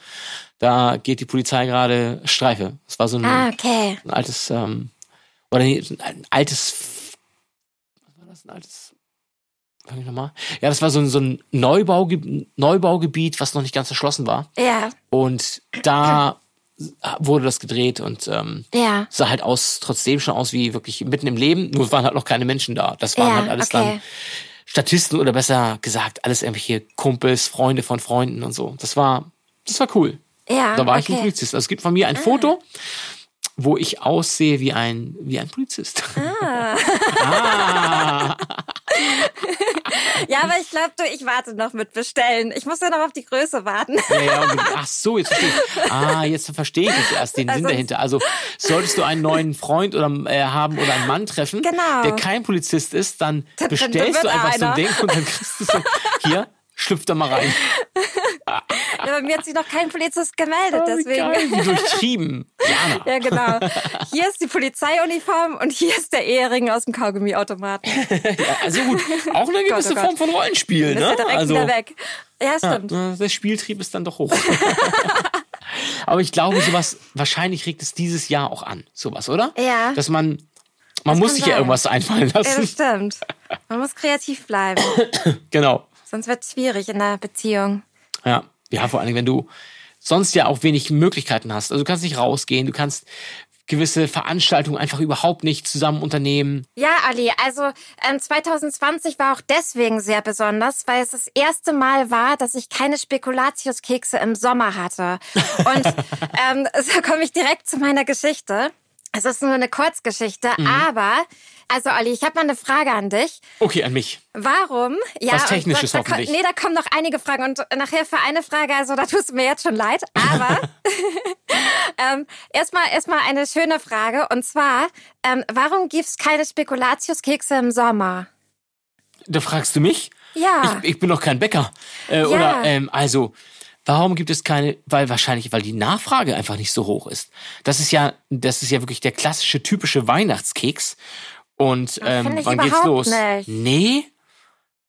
da geht die Polizei gerade Streife. Das war so ein, Ah, okay. ein altes, ähm, oder nee, ein altes, was war das, ein altes, sag ich nochmal? Ja, das war so ein, so ein Neubauge Neubaugebiet, was noch nicht ganz erschlossen war. Ja. Und da wurde das gedreht und ähm, Ja. sah halt aus, trotzdem schon aus wie wirklich mitten im Leben, nur waren halt noch keine Menschen da. Das waren Ja, halt alles okay. dann Statisten oder besser gesagt, alles irgendwelche Kumpels, Freunde von Freunden und so. Das war, das war cool. Ja. Da war ich ein okay. Ah. Polizist. Also es gibt von mir ein Foto, wo ich aussehe wie ein, wie ein Polizist. Ah. Ja, aber ich glaube, du, ich warte noch mit bestellen. Ich muss ja noch auf die Größe warten. Ja, ja, ach so, jetzt verstehe ich. Ah, jetzt verstehe ich erst den Sinn Also- dahinter. Also solltest du einen neuen Freund oder äh, haben oder einen Mann treffen, Genau. der kein Polizist ist, dann bestellst dann du einfach so ein einer. Ding und dann kriegst du so, hier, schlüpft da mal rein. Ja, bei mir hat sich noch kein Polizist gemeldet, Oh, deswegen. geil, durchtrieben. Jana. Ja, genau. Hier ist die Polizeiuniform und hier ist der Ehering aus dem Kaugummiautomaten. Ja, also gut, auch eine gewisse oh Gott. Form von Rollenspiel, Ist ne? ja direkt also, wieder weg. Ja, stimmt. Ja, der Spieltrieb ist dann doch hoch. Aber ich glaube, sowas, wahrscheinlich regt es dieses Jahr auch an. Sowas, oder? Ja. Dass man, man muss kann sich ja sein. irgendwas einfallen Ja, lassen. das stimmt. Man muss kreativ bleiben. genau. Sonst wird es schwierig in der Beziehung. Ja. Ja, vor allen Dingen, wenn du sonst ja auch wenig Möglichkeiten hast. Also du kannst nicht rausgehen, du kannst gewisse Veranstaltungen einfach überhaupt nicht zusammen unternehmen. Ja, Ali, also ähm, 2020 war auch deswegen sehr besonders, weil es das erste Mal war, dass ich keine Spekulatiuskekse im Sommer hatte. Und ähm, so komme ich direkt zu meiner Geschichte. Es ist nur eine Kurzgeschichte, Mhm. aber, also Ali, ich habe mal eine Frage an dich. Okay, an mich. Warum? Ja, Was Technisches da, da, hoffentlich. Nee, da kommen noch einige Fragen und nachher für eine Frage, also da tust du mir jetzt schon leid, aber ähm, erstmal erstmal eine schöne Frage und zwar, ähm, warum gibt's keine Spekulatiuskekse im Sommer? Da fragst du mich? Ja. Ich, ich bin doch kein Bäcker. Äh, Oder, ähm, also, warum gibt es keine, weil wahrscheinlich, weil die Nachfrage einfach nicht so hoch ist. Das ist ja, das ist ja wirklich der klassische, typische Weihnachtskeks. Und ähm, wann geht's los? nicht. Nee?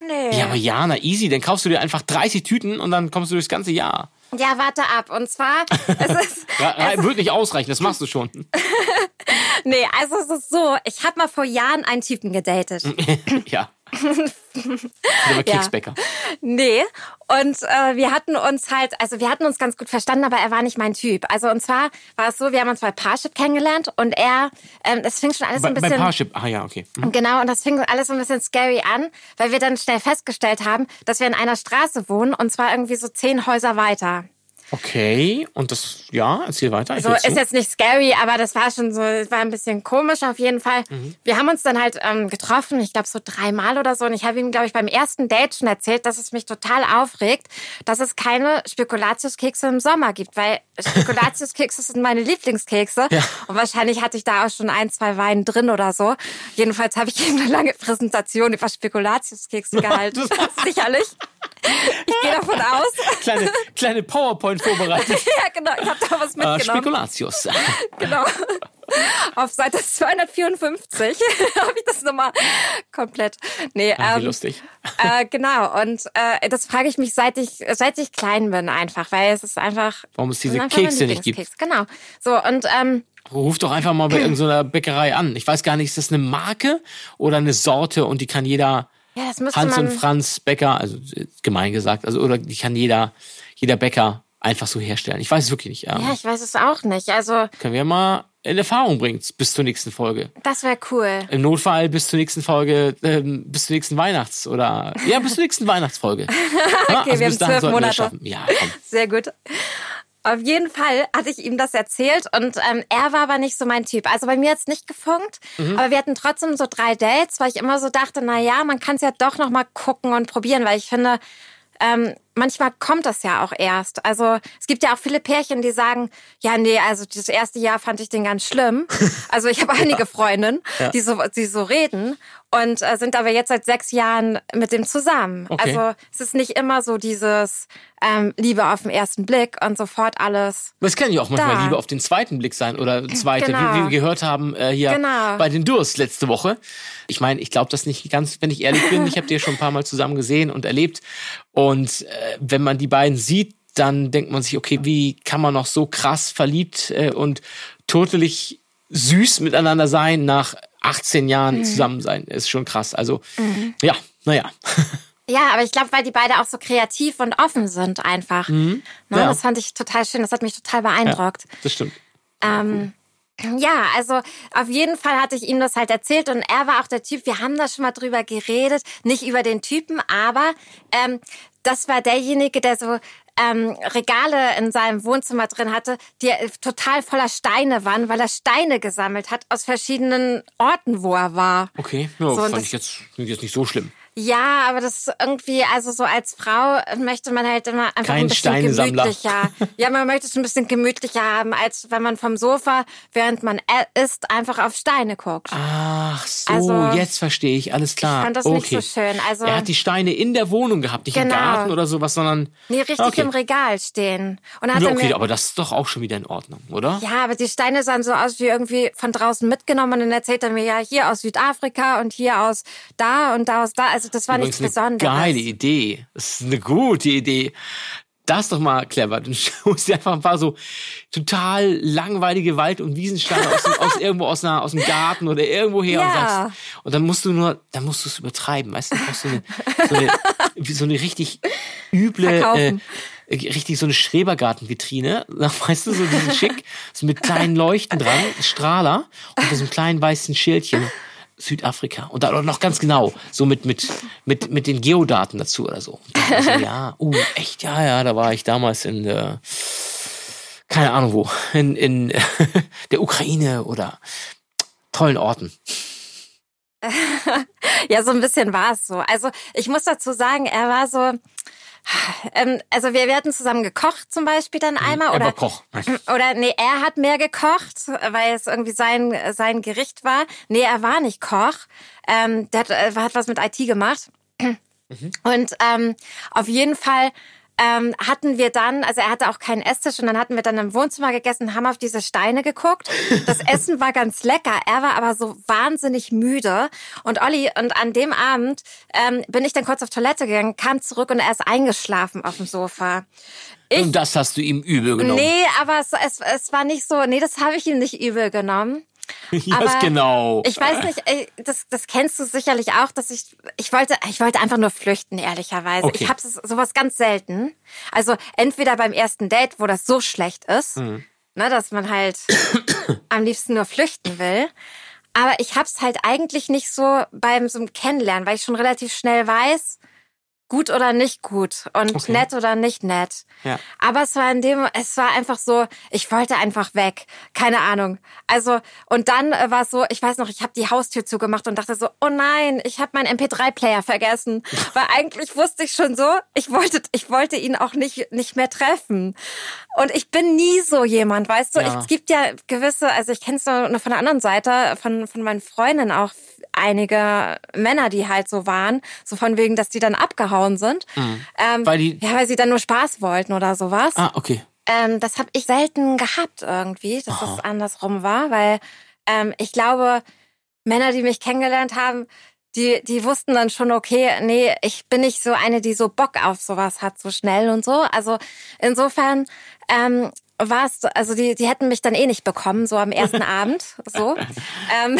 Nee. Ja, aber Jana, easy. Dann kaufst du dir einfach 30 Tüten und dann kommst du durchs ganze Jahr. Ja, warte ab. Und zwar, es ist, Ra- ra- Wird nicht ausreichen, das machst du schon. nee, also es ist so, ich habe mal vor Jahren einen Typen gedatet. ja. Der war Keksbäcker. Nee, und äh, wir hatten uns halt, also wir hatten uns ganz gut verstanden, aber er war nicht mein Typ. Also und zwar war es so, wir haben uns bei Parship kennengelernt und er, ähm, es fing schon alles Bei, ein bei bisschen... Parship. Ah ja, okay. Mhm. Genau, und das fing alles so ein bisschen scary an, weil wir dann schnell festgestellt haben, dass wir in einer Straße wohnen und zwar irgendwie so zehn Häuser weiter. Okay, und das, ja, erzähl weiter. Ich So höre ist jetzt nicht scary, aber das war schon so, es war ein bisschen komisch auf jeden Fall. Mhm. Wir haben uns dann halt ähm, getroffen, ich glaube so dreimal oder so. Und ich habe ihm, glaube ich, beim ersten Date schon erzählt, dass es mich total aufregt, dass es keine Spekulatiuskekse im Sommer gibt, weil Spekulatiuskekse sind meine Lieblingskekse. Ja. Und wahrscheinlich hatte ich da auch schon ein, zwei Weine drin oder so. Jedenfalls habe ich ihm eine lange Präsentation über Spekulatiuskekse gehalten. Sicherlich. Ich gehe davon aus. Kleine, kleine PowerPoint vorbereitet. ja, genau. Ich habe da was Äh, mitgenommen. Spekulatius. Genau. Auf Seite 254 habe ich das nochmal komplett. Nee, Ah, wie ähm, lustig. Äh, genau. Und äh, das frage ich mich, seit ich, seit ich klein bin, einfach, weil es ist einfach. Warum es diese Kekse nicht gibt. Genau. So, und ähm, Ruf doch einfach mal bei irgendeiner Bäckerei an. Ich weiß gar nicht, ist das eine Marke oder eine Sorte und die kann jeder ja, Hans und Franz Bäcker, also gemein gesagt, also oder die kann jeder, jeder Bäcker einfach so herstellen? Ich weiß es wirklich nicht. Ähm, Ja, ich weiß es auch nicht. Also, können wir mal in Erfahrung bringen bis zur nächsten Folge. das wäre cool. Im Notfall bis zur nächsten Folge, ähm, bis zur nächsten Weihnachts- oder ja, bis zur nächsten Weihnachtsfolge. Okay, wir haben zwölf Monate. es schaffen. Ja, komm. Sehr gut. Auf jeden Fall hatte ich ihm das erzählt und ähm, er war aber nicht so mein Typ. Also bei mir hat's nicht gefunkt, Mhm. aber wir hatten trotzdem so drei Dates, weil ich immer so dachte, na ja, man kann es ja doch noch mal gucken und probieren, weil ich finde, ähm, manchmal kommt das ja auch erst. Also es gibt ja auch viele Pärchen, die sagen, ja, nee, also das erste Jahr fand ich den ganz schlimm. Also ich habe einige Freundinnen, die so, die so reden und äh, sind aber jetzt seit sechs Jahren mit dem zusammen. Okay. Also es ist nicht immer so dieses ähm, Liebe auf den ersten Blick und sofort alles. Es kann ja auch manchmal Da. Liebe auf den zweiten Blick sein oder zweite, Genau. wie, wie wir gehört haben äh, hier Genau. bei den Durst letzte Woche. Ich meine, ich glaube das nicht ganz, wenn ich ehrlich bin. Ich habe die ja schon ein paar Mal zusammen gesehen und erlebt. Und äh, wenn man die beiden sieht, dann denkt man sich, okay, wie kann man noch so krass verliebt äh, und totelig süß miteinander sein nach 18 Jahren Mhm. zusammen sein? Ist schon krass. Also, ja, naja. Ja, aber ich glaube, weil die beide auch so kreativ und offen sind einfach. Ne, Ja. Das fand ich total schön. Das hat mich total beeindruckt. Das stimmt. Ähm, ja, also auf jeden Fall hatte ich ihm das halt erzählt und er war auch der Typ, wir haben da schon mal drüber geredet, nicht über den Typen, aber ähm, das war derjenige, der so ähm, Regale in seinem Wohnzimmer drin hatte, die äh, total voller Steine waren, weil er Steine gesammelt hat aus verschiedenen Orten, wo er war. Okay, ja, So, fand das- ich jetzt, finde ich jetzt nicht so schlimm. Ja, aber das ist irgendwie, also so als Frau möchte man halt immer einfach Kein ein bisschen gemütlicher. ja, man möchte es ein bisschen gemütlicher haben, als wenn man vom Sofa, während man e- isst, einfach auf Steine guckt. Ach so, Also, jetzt verstehe ich, alles klar. Ich fand das okay. nicht so schön. Also, Er hat die Steine in der Wohnung gehabt, nicht im Genau. Garten oder sowas, sondern. nee, richtig okay. im Regal stehen. Und hat Ja, okay, mir, aber das ist doch auch schon wieder in Ordnung, oder? ja, aber die Steine sahen so aus wie irgendwie von draußen mitgenommen und dann erzählt er mir ja hier aus Südafrika und hier aus da und da aus da. Also das war Übrigens nichts eine Besonderes. geile Idee. Das ist eine gute Idee. Das ist doch mal clever. Du holst dir einfach ein paar so total langweilige Wald- und Wiesensteine aus, dem- aus irgendwo aus, einer, aus dem Garten oder irgendwo her und Ja. sagst, und dann musst du nur, dann musst du es übertreiben, weißt du, du brauchst so eine, so eine, so eine richtig üble, äh, Verkaufen. richtig so eine Schrebergartenvitrine, weißt du, so diesen schick, so mit kleinen Leuchten dran, Strahler und so einem kleinen weißen Schildchen. Südafrika. Und dann noch ganz genau, so mit, mit, mit, mit den Geodaten dazu oder so. Ja, uh, echt, ja, ja, da war ich damals in, äh, keine Ahnung wo, in, in der Ukraine oder tollen Orten. Ja, so ein bisschen war es so. Also ich muss dazu sagen, er war so, ähm, also wir, wir hatten zusammen gekocht zum Beispiel dann einmal Er oder war Koch. oder nee, er hat mehr gekocht, weil es irgendwie sein sein Gericht war. Nee, er war nicht Koch. Ähm, der hat, äh, hat was mit IT gemacht. Und ähm, auf jeden Fall ähm, hatten wir dann, also er hatte auch keinen Esstisch und dann hatten wir dann im Wohnzimmer gegessen, haben auf diese Steine geguckt. Das Essen war ganz lecker, er war aber so wahnsinnig müde. Und Olli, und an dem Abend ähm, bin ich dann kurz auf Toilette gegangen, kam zurück und er ist eingeschlafen auf dem Sofa. Ich, Und das hast du ihm übel genommen. Nee, aber es, es, es war nicht so, nee, das habe ich ihm nicht übel genommen. yes, aber genau. Ich weiß nicht, ey, das, das kennst du sicherlich auch, dass ich, ich wollte, ich wollte einfach nur flüchten, ehrlicherweise. Okay. Ich habe sowas ganz selten. Also entweder beim ersten Date, wo das so schlecht ist, Mhm. ne, dass man halt am liebsten nur flüchten will. Aber ich hab's halt eigentlich nicht so beim so einem Kennenlernen, weil ich schon relativ schnell weiß, gut oder nicht gut und Okay. nett oder nicht nett. Ja. Aber es war in dem, es war einfach so, ich wollte einfach weg. Keine Ahnung. Also, und dann äh, war es so, ich weiß noch, ich habe die Haustür zugemacht und dachte so, oh nein, ich habe meinen MP3-Player vergessen. Weil eigentlich wusste ich schon so, ich wollte, ich wollte ihn auch nicht, nicht mehr treffen. Und ich bin nie so jemand, weißt du? Ja. Es gibt ja gewisse, also ich kenne es nur von der anderen Seite, von, von meinen Freundinnen auch einige Männer, die halt so waren, so von wegen, dass die dann abgehauen sind. Ähm, Weil die- ja, weil sie dann nur Spaß wollten oder sowas. ah, okay. Ähm, das habe ich selten gehabt irgendwie, dass das andersrum war, weil ähm, ich glaube, Männer, die mich kennengelernt haben, die, die wussten dann schon, okay, nee, ich bin nicht so eine, die so Bock auf sowas hat, so schnell und so. Also insofern ähm, war es, also die, die hätten mich dann eh nicht bekommen, so am ersten Abend, so. Ähm,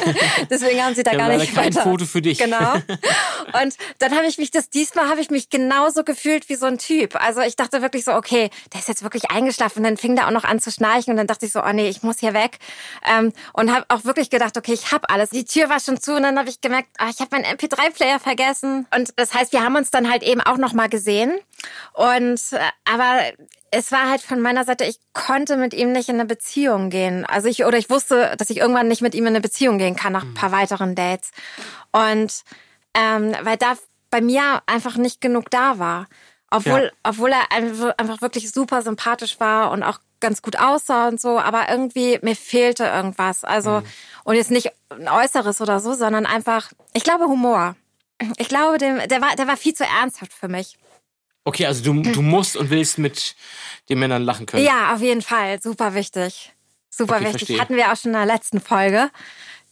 deswegen haben sie da Ja, gar nicht kein weiter. Foto für dich. Genau. Und dann habe ich mich das diesmal habe ich mich genauso gefühlt wie so ein Typ. Also ich dachte wirklich so, okay, der ist jetzt wirklich eingeschlafen. Und dann fing der auch noch an zu schnarchen und dann dachte ich so, oh nee, ich muss hier weg. Ähm, und habe auch wirklich gedacht, okay, ich habe alles. Die Tür war schon zu und dann habe ich gemerkt, ah, ich habe meinen MP3-Player vergessen. Und das heißt, wir haben uns dann halt eben auch noch mal gesehen. Und äh, aber es war halt von meiner Seite, ich konnte mit ihm nicht in eine Beziehung gehen. Also ich, oder ich wusste, dass ich irgendwann nicht mit ihm in eine Beziehung gehen kann nach ein paar weiteren Dates. Und ähm, weil da bei mir einfach nicht genug da war. Obwohl, Ja. obwohl er einfach wirklich super sympathisch war und auch ganz gut aussah und so, aber irgendwie mir fehlte irgendwas. Also, und jetzt nicht ein Äußeres oder so, sondern einfach, ich glaube, Humor. Ich glaube, dem, der war, der war viel zu ernsthaft für mich. Okay, also du, du musst und willst mit den Männern lachen können. Ja, auf jeden Fall. Super wichtig. Super Okay, wichtig. verstehe. Hatten wir auch schon in der letzten Folge.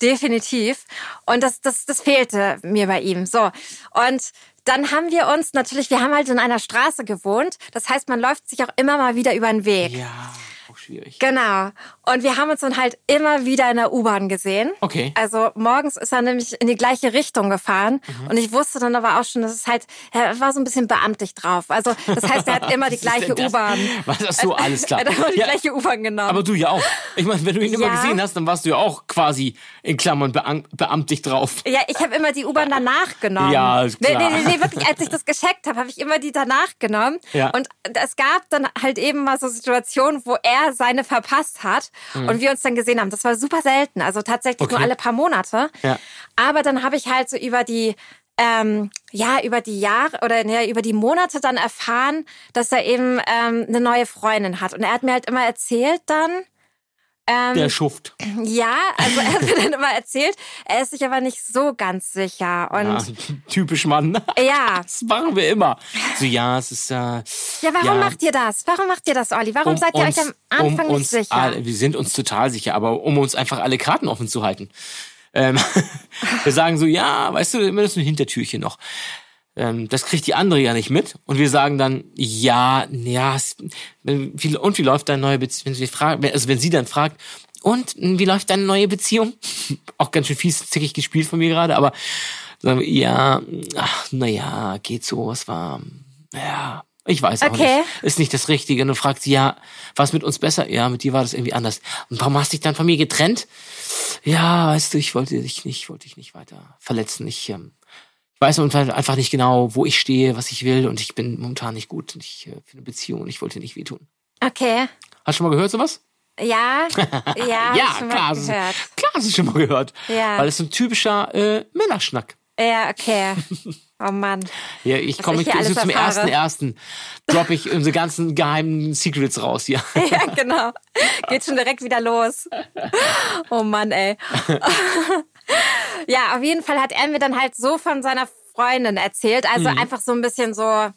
Definitiv. Und das, das, das fehlte mir bei ihm. So. Und dann haben wir uns natürlich, wir haben halt in einer Straße gewohnt. Das heißt, man läuft sich auch immer mal wieder über den Weg. Ja, auch schwierig. Genau. Und wir haben uns dann halt immer wieder in der U-Bahn gesehen. Okay. Also morgens ist er nämlich in die gleiche Richtung gefahren. Mhm. Und ich wusste dann aber auch schon, dass es halt, er war so ein bisschen beamtig drauf. Also das heißt, er hat immer die gleiche das? U-Bahn. Was hast du alles klar? Er hat immer die Ja, gleiche U-Bahn genommen. aber du ja auch. Ich meine, wenn du ihn immer Ja. gesehen hast, dann warst du ja auch quasi in Klammern beam beamtig drauf. Ja, ich habe immer die U-Bahn danach genommen. Ja, ist klar. nee, nee, nee, wirklich, als ich das gescheckt habe, habe ich immer die danach genommen. Ja. Und es gab dann halt eben mal so Situationen, wo er seine verpasst hat und wir uns dann gesehen haben. Das war super selten, also tatsächlich Mhm. Okay. nur alle paar Monate. Ja. Aber dann habe ich halt so über die ähm, ja, über die Jahre oder ja, über die Monate dann erfahren, dass er eben ähm, eine neue Freundin hat. Und er hat mir halt immer erzählt dann, ähm, Der Schuft. ja, also er hat mir dann immer erzählt, er ist sich aber nicht so ganz sicher. Ja, Und typisch Mann. ja, Das machen wir immer. So, ja, es ist. Äh, ja, warum Ja. macht ihr das? Warum macht ihr das, Olli? Warum seid ihr euch am Anfang um nicht uns sicher? Alle, wir sind uns total sicher, aber um uns einfach alle Karten offen zu halten. Ähm, wir sagen so, ja, weißt du, immer das ist ein Hintertürchen noch. Ähm, das kriegt die andere ja nicht mit. Und wir sagen dann, ja, ja, wie, und wie läuft deine neue Beziehung? Wenn sie fragen, also wenn sie dann fragt, und wie läuft deine neue Beziehung? Auch ganz schön fies, zickig gespielt von mir gerade, aber sagen wir, ja, ach, naja, geht so, es war, ja, ich weiß auch Okay. nicht. Ist nicht das Richtige. Und dann fragt sie, ja, war es mit uns besser? Ja, mit dir war das irgendwie anders. Und warum hast du dich dann von mir getrennt? Ja, weißt du, ich wollte dich nicht, wollte dich nicht weiter verletzen. Ich, ähm, weiß einfach nicht genau, wo ich stehe, was ich will und ich bin momentan nicht gut ich, äh, für eine Beziehung und ich wollte nicht wehtun. Okay. Hast du schon mal gehört sowas? Ja, ja, ja, schon klar, mal hast gehört. klar hast du schon mal gehört. Ja. Weil es so ein typischer äh, Männerschnack. Ja, okay. Oh Mann. Ja, ich komme ich so zum ersten ersten droppe ich unsere ganzen geheimen Secrets raus hier. Ja, genau. Geht schon direkt wieder los. Oh Mann, ey. Ja, auf jeden Fall hat er mir dann halt so von seiner Freundin erzählt. Also Mhm. einfach so ein bisschen so, ah,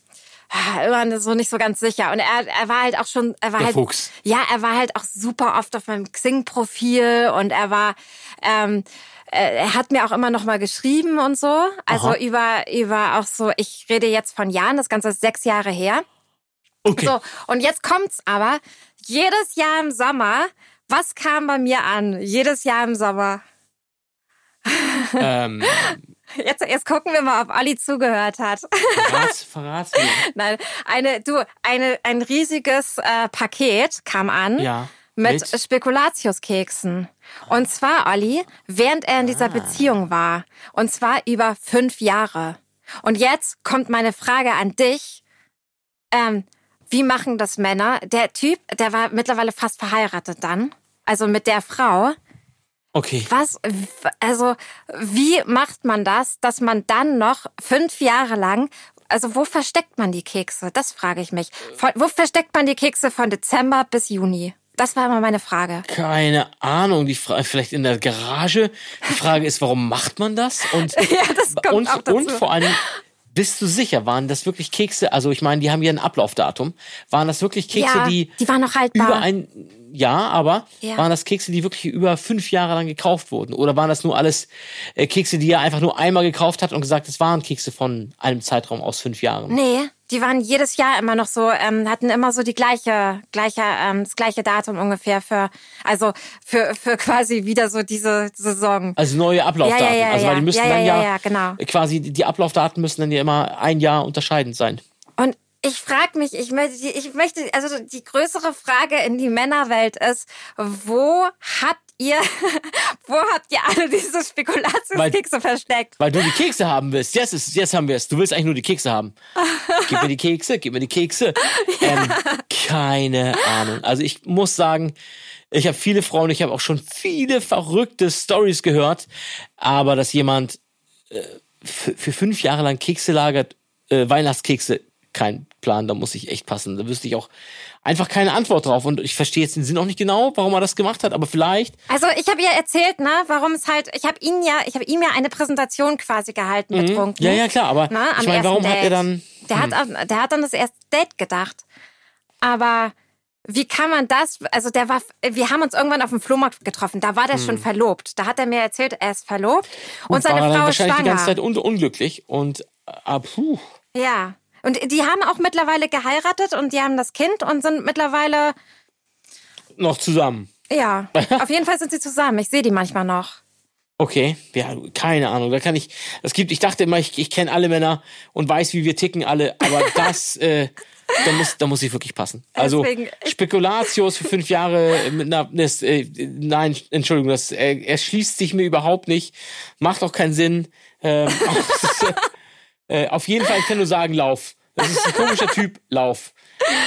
immer so nicht so ganz sicher. Und er, er war halt auch schon, er war Der halt, Fuchs. ja, er war halt auch super oft auf meinem Xing-Profil und er war, ähm, äh, er hat mir auch immer noch mal geschrieben und so. Also Aha. über, über auch so, ich rede jetzt von Jahren, das Ganze ist sechs Jahre her. Okay. So, und jetzt kommt's aber. Jedes Jahr im Sommer, was kam bei mir an? Jedes Jahr im Sommer. Ähm, Jetzt, jetzt gucken wir mal, ob Olli zugehört hat. verrat's, verrat's mir. Nein, eine, du, eine, ein riesiges äh, Paket kam an. Ja. Mit, Spekulatiuskeksen. Und zwar, Olli, während er in Ah. dieser Beziehung war. Und zwar über fünf Jahre. Und jetzt kommt meine Frage an dich. Ähm, wie machen das Männer? Der Typ, der war mittlerweile fast verheiratet dann. Also mit der Frau. Okay. Was, also, wie macht man das, dass man dann noch fünf Jahre lang, also wo versteckt man die Kekse? Das frage ich mich. Von, wo versteckt man die Kekse von Dezember bis Juni? Das war immer meine Frage. Keine Ahnung. Die Frage, vielleicht in der Garage. Die Frage ist, warum macht man das? Und, Ja, das kommt und, auch dazu. und vor allem, bist du sicher, waren das wirklich Kekse? Also ich meine, die haben ja ein Ablaufdatum. Waren das wirklich Kekse, ja, die, die waren noch haltbar. über ein Jahr, aber Ja. waren das Kekse, die wirklich über fünf Jahre lang gekauft wurden? Oder waren das nur alles äh, Kekse, die er einfach nur einmal gekauft hat und gesagt, es waren Kekse von einem Zeitraum aus fünf Jahren? Nee, die waren jedes Jahr immer noch so, ähm, hatten immer so die gleiche, gleiche, ähm, das gleiche Datum ungefähr für, also für, für quasi wieder so diese Saison. Also neue Ablaufdaten. Ja, ja, ja, also weil die müssen dann ja, genau. quasi die Ablaufdaten müssen dann ja immer ein Jahr unterscheidend sein. Und ich frage mich, ich möchte, ich möchte, also die größere Frage in die Männerwelt ist, wo habt ihr, wo habt ihr alle diese Spekulationskekse versteckt? Weil du die Kekse haben willst. Jetzt, ist, jetzt haben wir es. Du willst eigentlich nur die Kekse haben. Gib mir die Kekse, gib mir die Kekse. Ähm, keine Ahnung. Also ich muss sagen, ich habe viele Frauen, ich habe auch schon viele verrückte Stories gehört, aber dass jemand äh, für, für fünf Jahre lang Kekse lagert, äh, Weihnachtskekse, kein Plan, da muss ich echt passen. Da wüsste ich auch einfach keine Antwort drauf. Und ich verstehe jetzt den Sinn auch nicht genau, warum er das gemacht hat, aber vielleicht Also ich habe ihr erzählt, ne, warum es halt, ich habe ihn ja, ich habe ihm ja eine Präsentation quasi gehalten, betrunken. Mhm. Ja, ja, klar, aber am ich meine, warum ersten hat er Date. dann. Der hat, auch- der hat dann das erste Date gedacht. Aber wie kann man das? Also der war, wir haben uns irgendwann auf dem Flohmarkt getroffen. Da war der schon verlobt. Da hat er mir erzählt, er ist verlobt und, seine war er dann Frau ist wahrscheinlich die ganze Zeit schwanger. un unglücklich und ah, puh. Ja. Und die haben auch mittlerweile geheiratet und die haben das Kind und sind mittlerweile, noch zusammen. ja, auf jeden Fall sind sie zusammen. Ich sehe die manchmal noch. Okay, ja, keine Ahnung. Da kann ich. Es gibt. Ich dachte immer, ich, ich kenne alle Männer und weiß, wie wir ticken alle. Aber das, äh, da muss, da muss ich wirklich passen. Also Deswegen- Spekulatius für fünf Jahre mit einer. Das, äh, nein, Entschuldigung, das äh, erschließt sich mir überhaupt nicht. Macht auch keinen Sinn. Ähm, äh, auf jeden Fall, ich kann nur sagen, Lauf. Das ist ein komischer Typ. Lauf.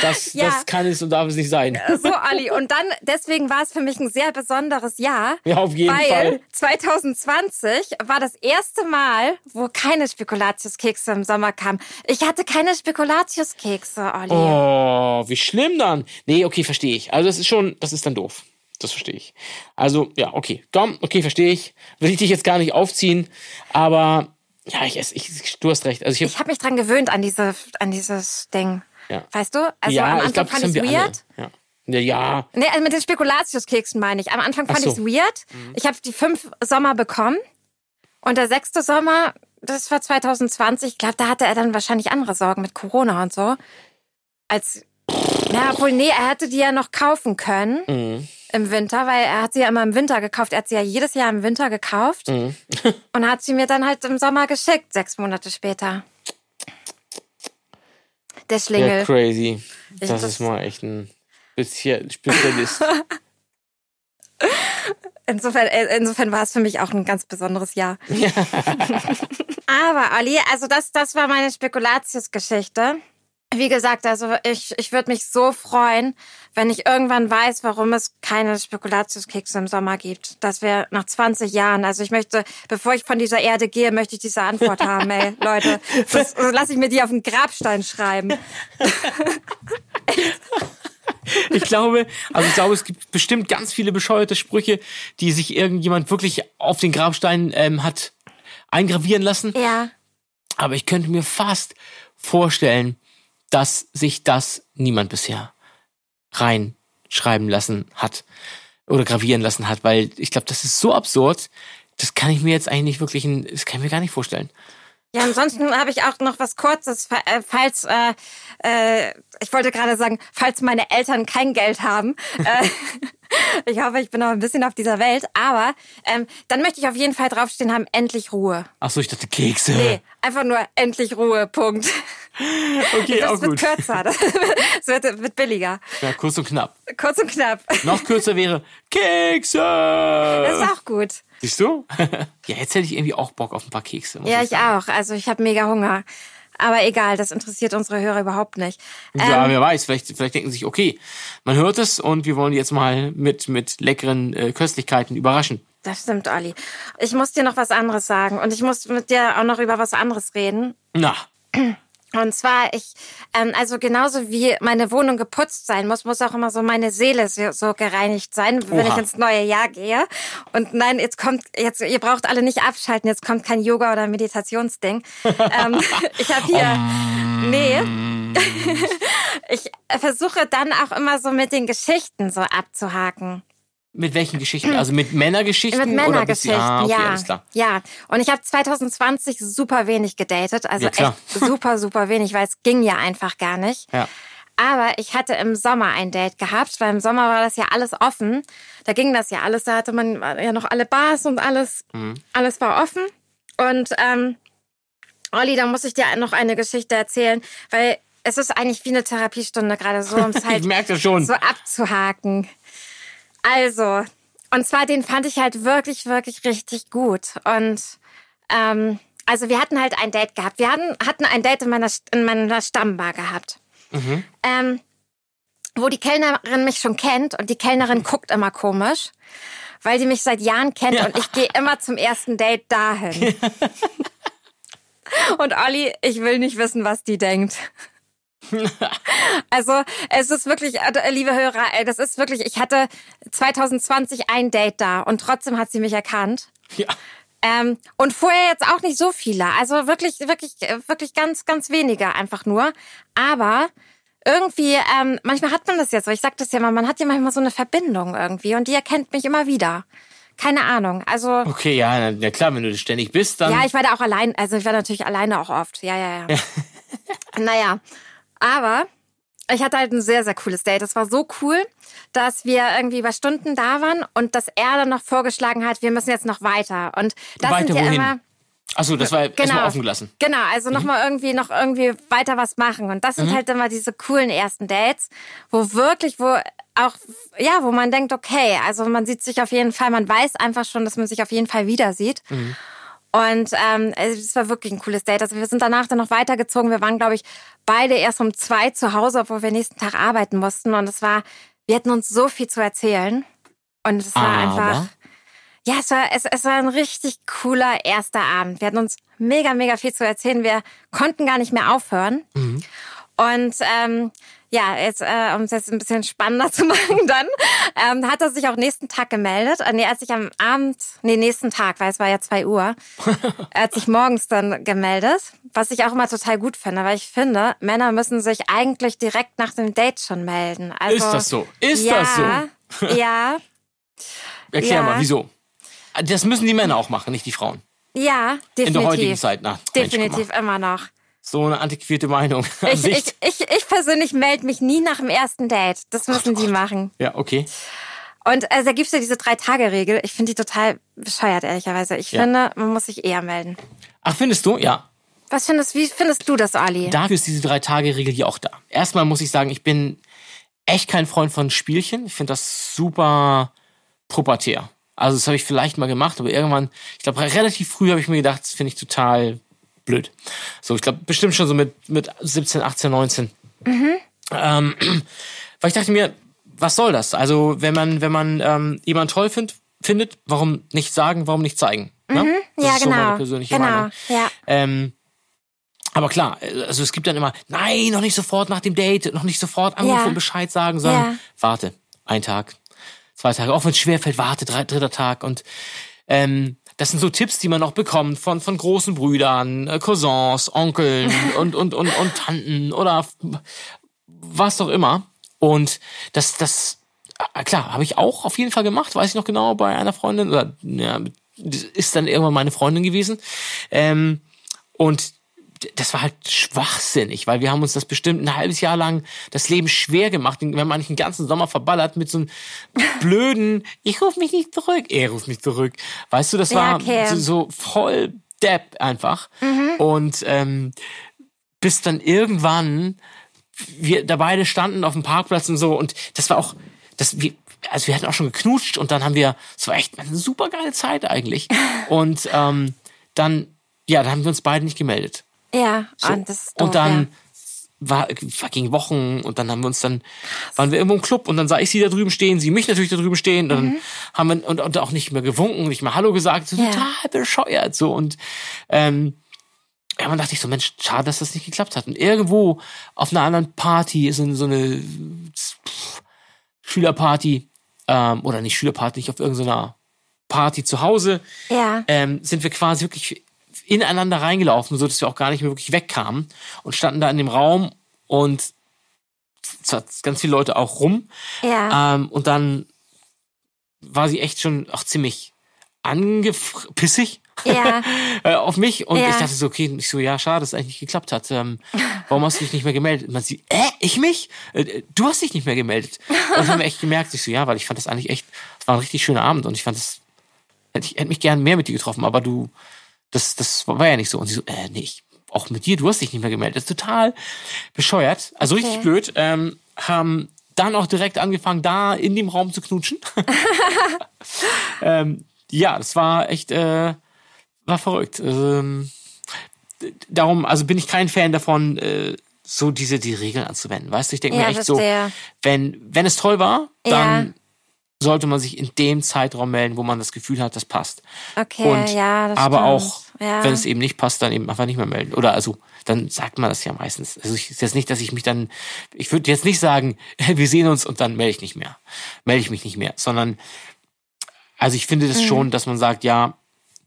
Das, Ja. das kann es und darf es nicht sein. So, Olli. Und dann, deswegen war es für mich ein sehr besonderes Jahr. Ja, auf jeden weil Fall. 2020 war das erste Mal, wo keine Spekulatiuskekse im Sommer kamen. Ich hatte keine Spekulatiuskekse, Olli. Oh, wie schlimm dann. Nee, okay, verstehe ich. Also das ist schon, das ist dann doof. Das verstehe ich. Also, ja, okay. Komm, okay, verstehe ich. Will ich dich jetzt gar nicht aufziehen, aber ja, ich esse, ich, du hast recht. Also ich Ich habe habe mich dran gewöhnt an diese, an dieses Ding. Ja. Weißt du? Also ja, am ich Anfang glaube, das fand ich wir weird. alle. Ja. Ja. Nee, also mit den Spekulatiuskeksen meine ich. Am Anfang fand so. ich es weird. Ich habe die fünf Sommer bekommen. Und der sechste Sommer, das war 2020. Ich glaube, da hatte er dann wahrscheinlich andere Sorgen mit Corona und so. Als, na, obwohl, nee, er hätte die ja noch kaufen können Mhm. Im Winter, weil er hat sie ja immer im Winter gekauft. Er hat sie ja jedes Jahr im Winter gekauft Mhm. und hat sie mir dann halt im Sommer geschickt, sechs Monate später. Der Schlingel. Ja, crazy. Ich- Das ist mal echt ein Spezial Spezialist. Insofern, äh, insofern war es für mich auch ein ganz besonderes Jahr. Aber Ali, also das, das war meine Spekulatiusgeschichte. Wie gesagt, also ich, ich würde mich so freuen, wenn ich irgendwann weiß, warum es keine Spekulatiuskekse im Sommer gibt. Das wäre nach 20 Jahren. Also ich möchte, bevor ich von dieser Erde gehe, möchte ich diese Antwort haben, ey, Leute. Das, das lasse ich mir die auf den Grabstein schreiben. Ich glaube, also ich glaube, es gibt bestimmt ganz viele bescheuerte Sprüche, die sich irgendjemand wirklich auf den Grabstein ähm, hat eingravieren lassen. Ja. Aber ich könnte mir fast vorstellen, dass sich das niemand bisher reinschreiben lassen hat oder gravieren lassen hat, weil ich glaube, das ist so absurd. Das kann ich mir jetzt eigentlich nicht wirklich, das kann ich mir gar nicht vorstellen. Ja, ansonsten habe ich auch noch was Kurzes, äh, falls, äh, äh, ich wollte gerade sagen, falls meine Eltern kein Geld haben. Äh, ich hoffe, ich bin noch ein bisschen auf dieser Welt, aber ähm, dann möchte ich auf jeden Fall draufstehen haben, endlich Ruhe. Ach so, ich dachte Kekse. Nee, einfach nur endlich Ruhe, Punkt. okay, Das auch wird gut. kürzer, das wird, wird billiger. Ja, kurz und knapp. Kurz und knapp. Noch kürzer wäre Kekse. Das ist auch gut. Siehst du? ja, jetzt hätte ich irgendwie auch Bock auf ein paar Kekse. Ja, ich sagen. auch. Also ich habe mega Hunger. Aber egal, das interessiert unsere Hörer überhaupt nicht. Ja, Ähm, wer weiß, vielleicht, vielleicht denken sie sich, okay, man hört es und wir wollen die jetzt mal mit, mit leckeren äh, Köstlichkeiten überraschen. Das stimmt, Olli. Ich muss dir noch was anderes sagen und ich muss mit dir auch noch über was anderes reden. Na, Und zwar, ich, ähm, also genauso wie meine Wohnung geputzt sein muss, muss auch immer so meine Seele so, gereinigt sein, wenn Oha. ich ins neue Jahr gehe. Und nein, jetzt kommt, jetzt, ihr braucht alle nicht abschalten, jetzt kommt kein Yoga oder Meditationsding. ähm, ich habe hier, nee, ich versuche dann auch immer so mit den Geschichten so abzuhaken. Mit welchen Geschichten? Also mit Männergeschichten? Mit Männergeschichten, ah, okay, ja. Ja, und ich habe 2020 super wenig gedatet, also Ja, echt super, super wenig, weil es ging ja einfach gar nicht. Ja. Aber ich hatte im Sommer ein Date gehabt, weil im Sommer war das ja alles offen. Da ging das ja alles, da hatte man ja noch alle Bars und alles, Mhm. alles war offen. Und ähm, Olli, da muss ich dir noch eine Geschichte erzählen, weil es ist eigentlich wie eine Therapiestunde gerade so, um es halt Ich merke das schon. so abzuhaken. Also, und zwar den fand ich halt wirklich, wirklich richtig gut. Und ähm, also wir hatten halt ein Date gehabt. Wir hatten, hatten ein Date in meiner, in meiner Stammbar gehabt. Ähm, wo die Kellnerin mich schon kennt und die Kellnerin guckt immer komisch, weil die mich seit Jahren kennt Ja. und ich gehe immer zum ersten Date dahin. und Olli, ich will nicht wissen, was die denkt. Also es ist wirklich, äh, liebe Hörer, das ist wirklich, ich hatte 2020 ein Date da und trotzdem hat sie mich erkannt. Ja. Ähm, und vorher jetzt auch nicht so viele. Also wirklich, wirklich, äh, wirklich ganz, ganz wenige einfach nur. Aber irgendwie, ähm, manchmal hat man das jetzt so. Ich sag das ja mal, man hat ja manchmal so eine Verbindung irgendwie und die erkennt mich immer wieder. Keine Ahnung. Also, Okay, ja, na klar, wenn du ständig bist, dann. ja, ich war da auch allein. Also ich war natürlich alleine auch oft. Ja, ja, ja. naja, aber ich hatte halt ein sehr, sehr cooles Date. Es war so cool, dass wir irgendwie über Stunden da waren und dass er dann noch vorgeschlagen hat, wir müssen jetzt noch weiter. Und das Weiter sind ja wohin? immer Achso, das war erstmal genau offen gelassen. Genau, also noch mal irgendwie noch irgendwie weiter was machen und das sind halt immer diese coolen ersten Dates, wo wirklich wo auch ja, wo man denkt, okay, also man sieht sich auf jeden Fall, man weiß einfach schon, dass man sich auf jeden Fall wieder sieht. Und ähm, es war wirklich ein cooles Date. Also wir sind danach dann noch weitergezogen. Wir waren, glaube ich, beide erst um zwei zu Hause, obwohl wir nächsten Tag arbeiten mussten. Und es war, wir hatten uns so viel zu erzählen. Und es war Aber? einfach, ja, es war, es, es war ein richtig cooler erster Abend. Wir hatten uns mega, mega viel zu erzählen. Wir konnten gar nicht mehr aufhören. Und ähm, ja, jetzt, äh, um es jetzt ein bisschen spannender zu machen, dann ähm, hat er sich auch nächsten Tag gemeldet. Äh, nee, er hat sich am Abend, nee, nächsten Tag, weil es war ja zwei Uhr. er hat sich morgens dann gemeldet, was ich auch immer total gut finde, weil ich finde, Männer müssen sich eigentlich direkt nach dem Date schon melden. Also, Ist das so? Ist ja, das so? ja, Erklär Ja. mal, wieso? Das müssen die Männer auch machen, nicht die Frauen. ja, definitiv. In der heutigen Zeit. Na, Mensch. Definitiv immer noch. So eine antiquierte Meinung. Ich, ich, ich, ich persönlich melde mich nie nach dem ersten Date. Das müssen die machen. ja, okay. Und also, da gibt's ja diese Drei-Tage-Regel. Ich finde die total bescheuert, ehrlicherweise. Ich Ja. finde, man muss sich eher melden. Ach, findest du? Ja. Was findest, wie findest du das, Ali? Dafür ist diese Drei-Tage-Regel hier auch da. Erstmal muss ich sagen, ich bin echt kein Freund von Spielchen. Ich finde das super pubertär. Also das habe ich vielleicht mal gemacht, aber irgendwann, ich glaube relativ früh habe ich mir gedacht, das finde ich total blöd. So, ich glaube bestimmt schon so mit, mit 17, 18, 19. Ähm, weil ich dachte mir, was soll das? Also wenn man, wenn man ähm, jemanden toll find, findet, warum nicht sagen, warum nicht zeigen? Ne? Das ja, ist so genau. meine persönliche genau. Meinung. Ja. Ähm, aber klar, also es gibt dann immer, nein, noch nicht sofort nach dem Date, noch nicht sofort anrufen Ja. und Bescheid sagen, sondern Ja. warte, ein Tag, zwei Tage, auch wenn es schwerfällt, warte, drei, dritter Tag und ähm, das sind so Tipps, die man auch bekommt von, von großen Brüdern, äh, Cousins, Onkeln und, und, und, und Tanten oder was auch immer. Und das, das, äh, klar, habe ich auch auf jeden Fall gemacht, weiß ich noch genau, bei einer Freundin, oder ja, ist dann irgendwann meine Freundin gewesen. Ähm, und das war halt schwachsinnig, weil wir haben uns das bestimmt ein halbes Jahr lang das Leben schwer gemacht. Wir haben eigentlich den ganzen Sommer verballert mit so einem blöden, ich ruf mich nicht zurück, er ruft mich zurück. Weißt du, das Ja, war okay. so, so voll Depp einfach. Und ähm, bis dann irgendwann wir da beide standen auf dem Parkplatz und so und das war auch das wir also wir hatten auch schon geknutscht und dann haben wir es war echt eine super geile Zeit eigentlich und ähm, dann ja dann haben wir uns beide nicht gemeldet Ja, so. und das und dann war vergingen Wochen und dann haben wir uns dann waren wir irgendwo im Club und dann sah ich sie da drüben stehen, sie mich natürlich da drüben stehen und dann haben wir und, und auch nicht mehr gewunken, nicht mehr Hallo gesagt, so Mhm. Ja. total bescheuert so und ähm, ja, man dachte ich so, Mensch, schade, dass das nicht geklappt hat. Und irgendwo auf einer anderen Party, so, so eine pff, Schülerparty, ähm, oder nicht Schülerparty, nicht auf irgendeiner Party zu Hause, Ja. ähm, sind wir quasi wirklich ineinander reingelaufen, so dass wir auch gar nicht mehr wirklich wegkamen und standen da in dem Raum und zwar ganz viele Leute auch rum. Ja. Ähm, und dann war sie echt schon auch ziemlich angepissig Ja. äh, auf mich und Ja. ich dachte so, okay, ich so, ja, schade, dass es eigentlich nicht geklappt hat. Ähm, warum hast du dich nicht mehr gemeldet? Und man sieht, äh, ich mich? Äh, du hast dich nicht mehr gemeldet. Und ich habe echt gemerkt, ich so, ja, weil ich fand das eigentlich echt, es war ein richtig schöner Abend und ich fand das, hätte ich hätte mich gern mehr mit dir getroffen, aber du, das, das war ja nicht so. Und sie so, äh, nee, ich, auch mit dir, du hast dich nicht mehr gemeldet. Das ist total bescheuert, also Okay. richtig blöd. Ähm, haben dann auch direkt angefangen, da in dem Raum zu knutschen. ähm, ja, das war echt, äh, war verrückt. Ähm, darum, also bin ich kein Fan davon, äh, so diese die Regeln anzuwenden. Weißt du, ich denke Ja, mir echt so, wenn wenn es toll war, Ja. Sollte man sich in dem Zeitraum melden, wo man das Gefühl hat, das passt. Okay, Und ja, das aber stimmt. auch, ja. wenn es eben nicht passt, dann eben einfach nicht mehr melden. Oder also, dann sagt man das ja meistens. Also ich ist jetzt nicht, dass ich mich dann, ich würde jetzt nicht sagen, wir sehen uns und dann melde ich nicht mehr. Melde ich mich nicht mehr. Sondern, also ich finde Mhm. das schon, dass man sagt, ja,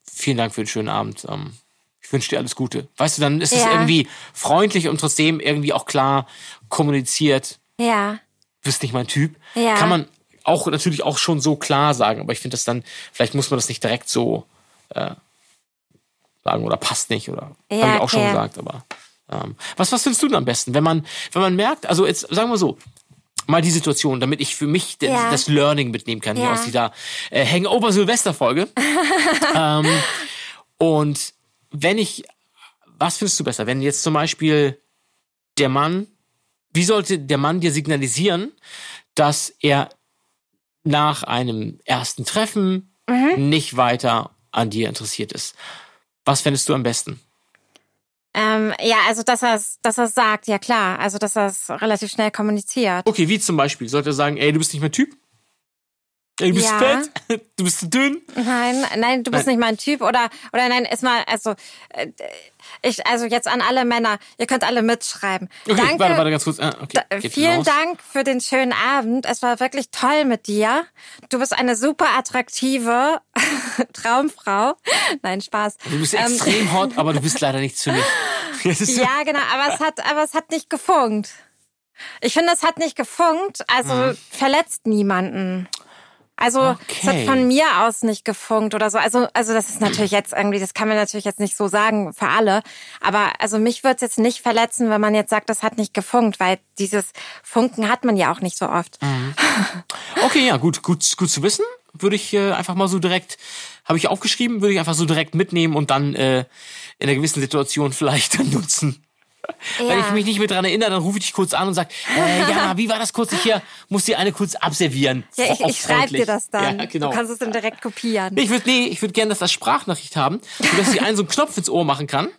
vielen Dank für den schönen Abend. Ähm, ich wünsche dir alles Gute. Weißt du, dann ist es Ja. irgendwie freundlich und trotzdem irgendwie auch klar kommuniziert, ja. du bist nicht mein Typ. Ja. Kann man auch natürlich auch schon so klar sagen, aber ich finde das dann, vielleicht muss man das nicht direkt so äh, sagen oder passt nicht oder Ja, habe ich auch schon gesagt, aber ähm, was, was findest du denn am besten, wenn man, wenn man merkt, also jetzt sagen wir so, mal die Situation, damit ich für mich den, Ja. das Learning mitnehmen kann hier aus dieser äh, Hangover Silvester Folge. ähm, und wenn ich, was findest du besser, wenn jetzt zum Beispiel der Mann, wie sollte der Mann dir signalisieren, dass er nach einem ersten Treffen Mhm. nicht weiter an dir interessiert ist? Was fändest du am besten? Ähm, ja, also dass er es dass er's sagt, ja klar. Also dass er es relativ schnell kommuniziert. Okay, wie zum Beispiel? Sollte er sagen, ey, du bist nicht mein Typ? Du bist Ja. fett? Du bist zu dünn? Nein, nein, du bist Nein. nicht mein Typ oder oder nein, erstmal also äh, ich also jetzt an alle Männer, ihr könnt alle mitschreiben. Okay, Danke. warte, warte, ganz kurz. Ah, okay, Da, vielen raus. Dank für den schönen Abend. Es war wirklich toll mit dir. Du bist eine super attraktive Traumfrau. Nein, Spaß. Du bist Ähm, extrem hot, aber du bist leider nichts für mich. Das ist so- Ja, genau, aber es hat, aber es hat nicht gefunkt. Ich finde, es hat nicht gefunkt, also Mhm. verletzt niemanden. Also es hat Okay. von mir aus nicht gefunkt oder so. Also, also das ist natürlich jetzt irgendwie, das kann man natürlich jetzt nicht so sagen für alle. Aber also mich würde es jetzt nicht verletzen, wenn man jetzt sagt, das hat nicht gefunkt, weil dieses Funken hat man ja auch nicht so oft. Mhm. Okay, ja, gut, gut, gut zu wissen. Würde ich äh, einfach mal so direkt, habe ich aufgeschrieben, würde ich einfach so direkt mitnehmen und dann äh, in einer gewissen Situation vielleicht dann nutzen. Wenn ich mich nicht mehr dran erinnere, dann rufe ich dich kurz an und sag, äh, ja, wie war das kurz? Ich hier muss dir eine kurz abservieren. ja, ich, ich schreibe dir das dann. Ja, genau. Du kannst es dann direkt kopieren. Nee, ich würde nee, ich würde gerne das als Sprachnachricht haben, sodass ich einen so einen Knopf ins Ohr machen kann,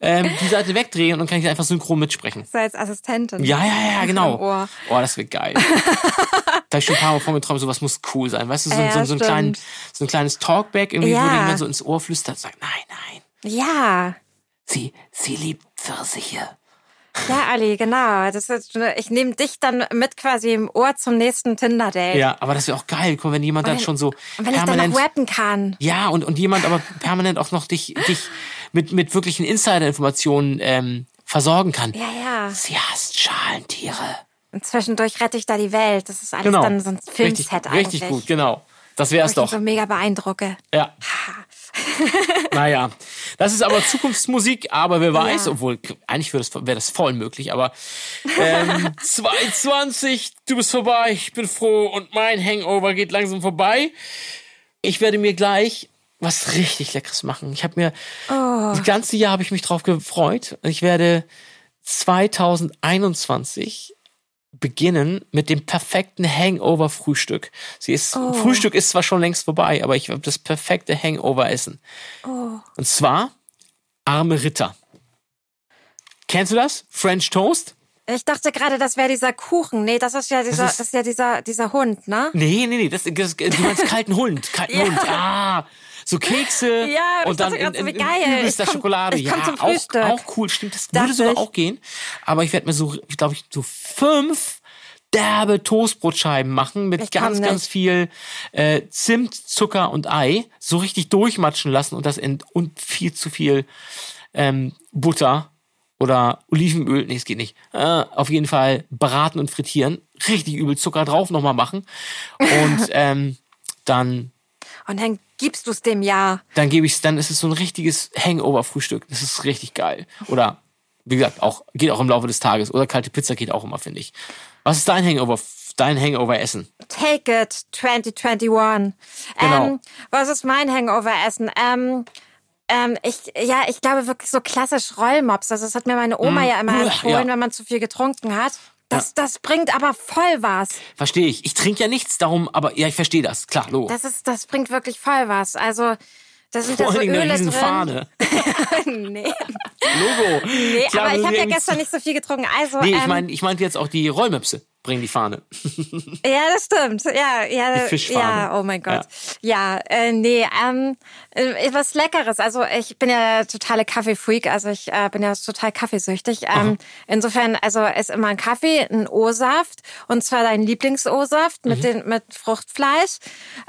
ähm, die Seite wegdrehen und dann kann ich einfach synchron mitsprechen. So als Assistentin. Ja, ja, ja, genau. Oh, das wird geil. da hab ich schon ein paar Mal von geträumt, sowas muss cool sein. Weißt du, so, Ja, so, so, ein, stimmt. so ein kleines Talkback, irgendwie, Ja. wo dir jemand so ins Ohr flüstert und sagt, nein, nein, Ja. Sie, sie liebt Pfirsiche. Ja, Ali, genau. Das ist, ich nehme dich dann mit quasi im Ohr zum nächsten Tinder-Date. Ja, aber das wäre auch geil, wenn jemand dann schon so wenn ich dann permanent... noch rappen kann. ja, und, und jemand aber permanent auch noch dich, dich mit, mit wirklichen Insider-Informationen ähm, versorgen kann. Ja, ja. Sie hasst Schalentiere. Und zwischendurch rette ich da die Welt. Das ist alles Genau. dann so ein richtig, Filmset eigentlich. richtig gut, genau. Das wäre es ich doch. so mega beeindrucke. Ja. Naja, das ist aber Zukunftsmusik, aber wer weiß, Ja. obwohl eigentlich wäre das, wär das voll möglich, aber ähm, 220, du bist vorbei, ich bin froh und mein Hangover geht langsam vorbei. Ich werde mir gleich was richtig Leckeres machen. Ich habe mir, das ganze Jahr habe ich mich drauf gefreut. Ich werde 2021 beginnen mit dem perfekten Hangover-Frühstück. Sie ist, Frühstück ist zwar schon längst vorbei, aber ich will das perfekte Hangover-Essen. Und zwar arme Ritter. Kennst du das? French Toast? Ich dachte gerade, das wäre dieser Kuchen. Nee, das ist ja dieser, das ist- ist, ja dieser, dieser Hund, ne? Nee, nee, nee, das, das, du meinst kalten Hund. Kalten Ja. Hund. Ah, so Kekse Ja, ich und dann in, in, in geil. Ich komm- Schokolade. ich ja, komm zum auch, Frühstück. auch cool. Stimmt, das Dachte würde sogar ich. auch gehen. Aber ich werde mir so, glaube ich, so fünf derbe Toastbrotscheiben machen mit Ich ganz, ganz viel äh, Zimt, Zucker und Ei. So richtig durchmatschen lassen und das in und viel zu viel ähm, Butter oder Olivenöl, nee, es geht nicht. Äh, auf jeden Fall braten und frittieren. Richtig übel Zucker drauf nochmal machen. Und ähm, dann, Und dann gibst du es dem ja. dann gebe ich dann ist es so ein richtiges Hangover-Frühstück. Das ist richtig geil. Oder, wie gesagt, auch, geht auch im Laufe des Tages. Oder kalte Pizza geht auch immer, finde ich. Was ist dein Hangover, dein Hangover-Essen? Take it 2021. Genau. Ähm, was ist mein Hangover-Essen? Ähm, ähm, ich, ja, ich glaube wirklich so klassisch Rollmops. Also das hat mir meine Oma ja immer empfohlen, Mm. ja. wenn man zu viel getrunken hat. Das, das bringt aber voll was. Verstehe ich. Ich trinke ja nichts darum, aber ja, ich verstehe das. Klar, Logo. Das ist, das bringt wirklich voll was. Also, da sind Vor ja so Öle drin. Fahne. nee, Logo. nee Klar, aber ich habe ja gestern nicht so viel getrunken. Also, Nee, ich ähm, meine, ich meinte jetzt auch die Rollmöpse bringen die Fahne. Ja, das stimmt. Ja, ja, Die Fischfarbe. ja. Oh mein Gott. Ja, äh, nee, ähm, äh, was Leckeres. Also ich bin ja totale Kaffeefreak. Also ich äh, bin ja total kaffeesüchtig. Ähm, insofern, also ist immer ein Kaffee, ein O-Saft und zwar dein Lieblings-O-Saft Mhm. mit den mit Fruchtfleisch.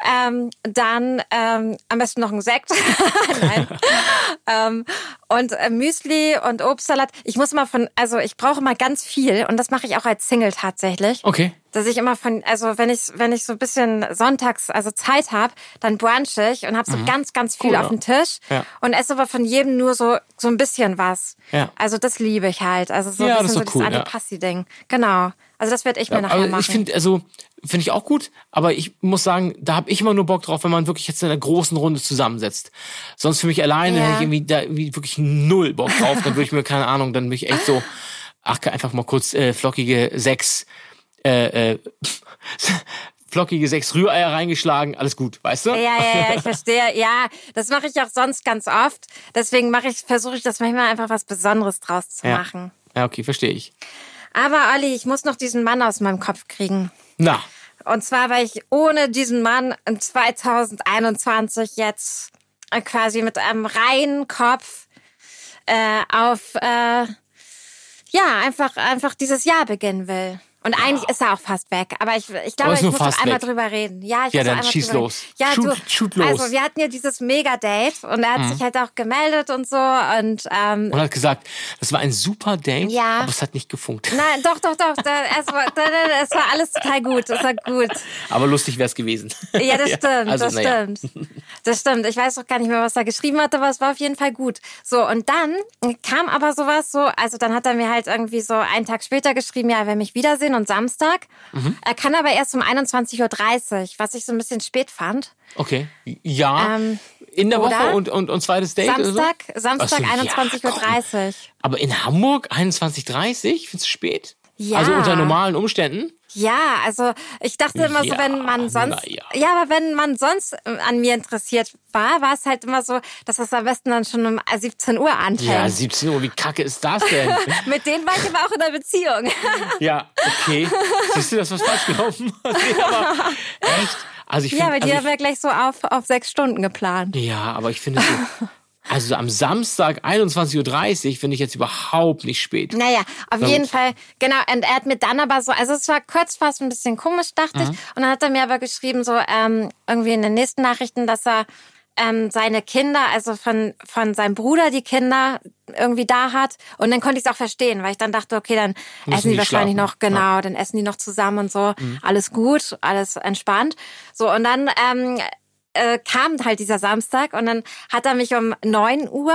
Ähm, dann ähm, am besten noch ein Sekt. Nein. ähm, und äh, Müsli und Obstsalat. Ich muss mal von, also ich brauche mal ganz viel und das mache ich auch als Single tatsächlich Okay. Dass ich immer von, also wenn ich, wenn ich so ein bisschen sonntags, also Zeit habe, dann brunch ich und habe so ganz, ganz viel Mhm. Cool, auf ja. dem Tisch Ja. und esse aber von jedem nur so, so ein bisschen was. Ja. Also das liebe ich halt. Also so Ja, ein das bisschen ist so das cool, ja. Antipasti-Ding. Genau. Also das werde ich mir nachher aber machen. ich finde, also, finde ich auch gut, aber ich muss sagen, da habe ich immer nur Bock drauf, wenn man wirklich jetzt in einer großen Runde zusammensetzt. Sonst für mich alleine Ja. hätte ich irgendwie da irgendwie wirklich null Bock drauf. Dann würde ich mir, keine Ahnung, dann bin ich echt so, ach, einfach mal kurz äh, flockige sechs, äh, äh, flockige sechs Rühreier reingeschlagen, alles gut, weißt du? ja, ja, ja, ich verstehe. Ja, das mache ich auch sonst ganz oft. Deswegen mache ich, versuche ich das manchmal einfach was Besonderes draus zu Ja. machen. Ja, okay, verstehe ich. Aber Olli, ich muss noch diesen Mann aus meinem Kopf kriegen. Na, Und zwar, weil ich ohne diesen Mann in 2021 jetzt äh, quasi mit einem reinen Kopf äh, auf äh, ja einfach einfach dieses Jahr beginnen will. Und eigentlich ist er auch fast weg. Aber ich, ich glaube, ich muss fast einmal weg. drüber reden. Ja, ich Ja, muss dann einmal schieß drüber los. Reden. Ja, Shoot- du, shoot los. Mhm. Also wir hatten ja dieses Mega-Date und er hat sich halt auch gemeldet und so. Und ähm, und hat gesagt, das war ein super Date, Ja. aber es hat nicht gefunkt. nein, doch, doch, doch. Es, war, es war alles total gut. Es war gut. Aber lustig wäre es gewesen. Ja, das stimmt, also, das na ja. stimmt. Das stimmt. Ich weiß auch gar nicht mehr, was er geschrieben hat, aber es war auf jeden Fall gut. So, und dann kam aber sowas so, also dann hat er mir halt irgendwie so einen Tag später geschrieben, ja, er will mich wiedersehen und Samstag. Mhm. Er kann aber erst um 21.30 Uhr, was ich so ein bisschen spät fand. Okay. Ja. Ähm, in der? Woche und, und, und zweites Date? oder so? Samstag, Samstag so, ja, 21.30 Uhr. Aber in Hamburg 21.30 Findest du spät? Ja. Also unter normalen Umständen? Ja, also ich dachte immer so, Ja, wenn man sonst, ja. ja, aber wenn man sonst äh, an mir interessiert war, war es halt immer so, dass es am besten dann schon um 17 Uhr anfängt. Ja, 17 Uhr, wie kacke ist das denn? Mit denen war ich aber auch in einer Beziehung. ja, okay. Siehst du, das was falsch gelaufen? aber echt? Also ich ja, finde, aber die also haben wir gleich so auf, auf sechs Stunden geplant. ja, aber ich finde so, also am Samstag 21.30 Uhr finde ich jetzt überhaupt nicht spät. Naja, auf Na jeden. Fall, genau. Und er hat mir dann aber so, also es war kurz fast ein bisschen komisch, dachte Mhm. ich. Und dann hat er mir aber geschrieben, so ähm, irgendwie in den nächsten Nachrichten, dass er ähm, seine Kinder, also von, von seinem Bruder die Kinder irgendwie da hat. Und dann konnte ich es auch verstehen, weil ich dann dachte, okay, dann Müssen essen die die wahrscheinlich schlafen. noch, genau, dann essen die noch zusammen und so. Mhm. Alles gut, alles entspannt. So, und dann ähm, äh, kam halt dieser Samstag und dann hat er mich um 9 Uhr,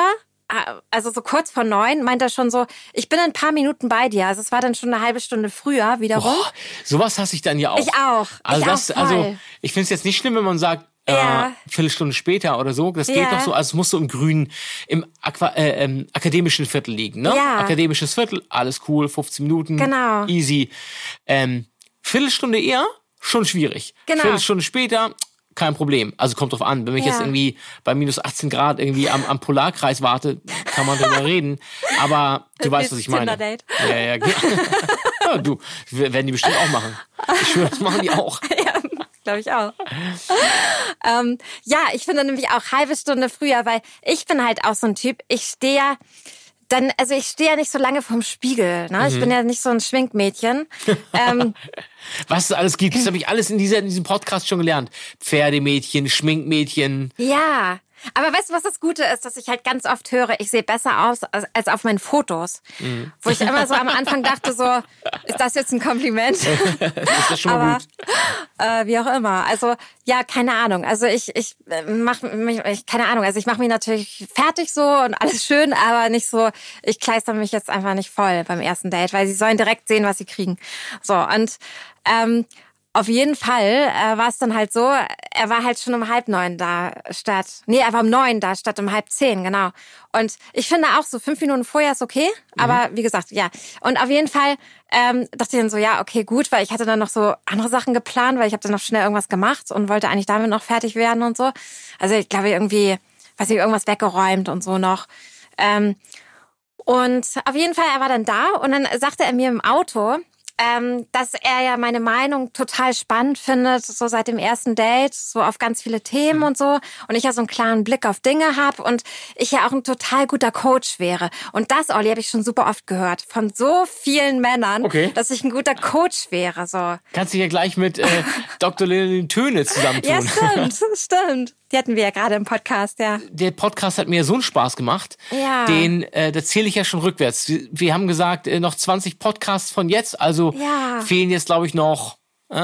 äh, also so kurz vor neun, meint er schon so, ich bin in ein paar Minuten bei dir. Also es war dann schon eine halbe Stunde früher wiederum. Boah, sowas hasse ich dann ja auch. Ich auch. Also Ich das, auch also ich finde es jetzt nicht schlimm, wenn man sagt, Ja. äh, Viertelstunde später oder so. Das geht Ja. doch so, also es muss so im grünen, im Aqua, äh, ähm, akademischen Viertel liegen, ne? Ja. Akademisches Viertel, alles cool, 15 Minuten, Genau. easy. Ähm, Viertelstunde eher, schon schwierig. Genau. Viertelstunde später, kein Problem. Also kommt drauf an. Wenn ich Ja. jetzt irgendwie bei minus 18 Grad irgendwie am, am Polarkreis warte, kann man drüber reden. Aber du weißt, was ich meine. Tinder-Date. Ja, ja, ja, du, werden die bestimmt auch machen. Ich schwöre, das machen die auch. Glaube ich auch. ähm, ja, ich finde nämlich auch halbe Stunde früher, weil ich bin halt auch so ein Typ, ich stehe ja dann, also ich stehe ja nicht so lange vorm Spiegel. Ne? Mhm. Ich bin ja nicht so ein Schminkmädchen. ähm, Was es alles gibt, das habe ich alles in, dieser, in diesem Podcast schon gelernt. Pferdemädchen, Schminkmädchen. ja. Aber weißt du, was das Gute ist, dass ich halt ganz oft höre, ich sehe besser aus als, als auf meinen Fotos. Wo ich immer so am Anfang dachte, so, ist das jetzt ein Kompliment? ist das schon mal Aber gut. äh, wie auch immer. Also ja, keine Ahnung. Also ich ich äh, mach mich ich, keine Ahnung. Also ich mache mich natürlich fertig so und alles schön, aber nicht so. Ich kleister mich jetzt einfach nicht voll beim ersten Date, weil sie sollen direkt sehen, was sie kriegen. So und ähm, auf jeden Fall äh, war es dann halt so, er war halt schon um halb neun da statt, nee, er war um neun da statt um halb zehn, genau. Und ich finde auch so fünf Minuten vorher ist okay, aber wie gesagt, ja. Und auf jeden Fall ähm, dachte ich dann so, ja, okay, gut, weil ich hatte dann noch so andere Sachen geplant, weil ich habe dann noch schnell irgendwas gemacht und wollte eigentlich damit noch fertig werden und so. Also ich glaube irgendwie, weiß ich, irgendwas weggeräumt und so noch. Ähm, und auf jeden Fall, er war dann da und dann sagte er mir im Auto, ähm, dass er ja meine Meinung total spannend findet, so seit dem ersten Date, so auf ganz viele Themen Mhm. und so. Und ich ja so einen klaren Blick auf Dinge habe und ich ja auch ein total guter Coach wäre. Und das, Olli, habe ich schon super oft gehört von so vielen Männern, Okay. dass ich ein guter Coach wäre. So. Kannst dich ja gleich mit äh, Dr. Lilian Töne zusammentun. Ja, stimmt, stimmt. Die hatten wir ja gerade im Podcast, ja. der Podcast hat mir so einen Spaß gemacht. Ja. Den, äh, da zähle ich ja schon rückwärts. Wir- haben gesagt, äh, noch 20 Podcasts von jetzt, also Ja. fehlen jetzt, glaube ich, noch äh,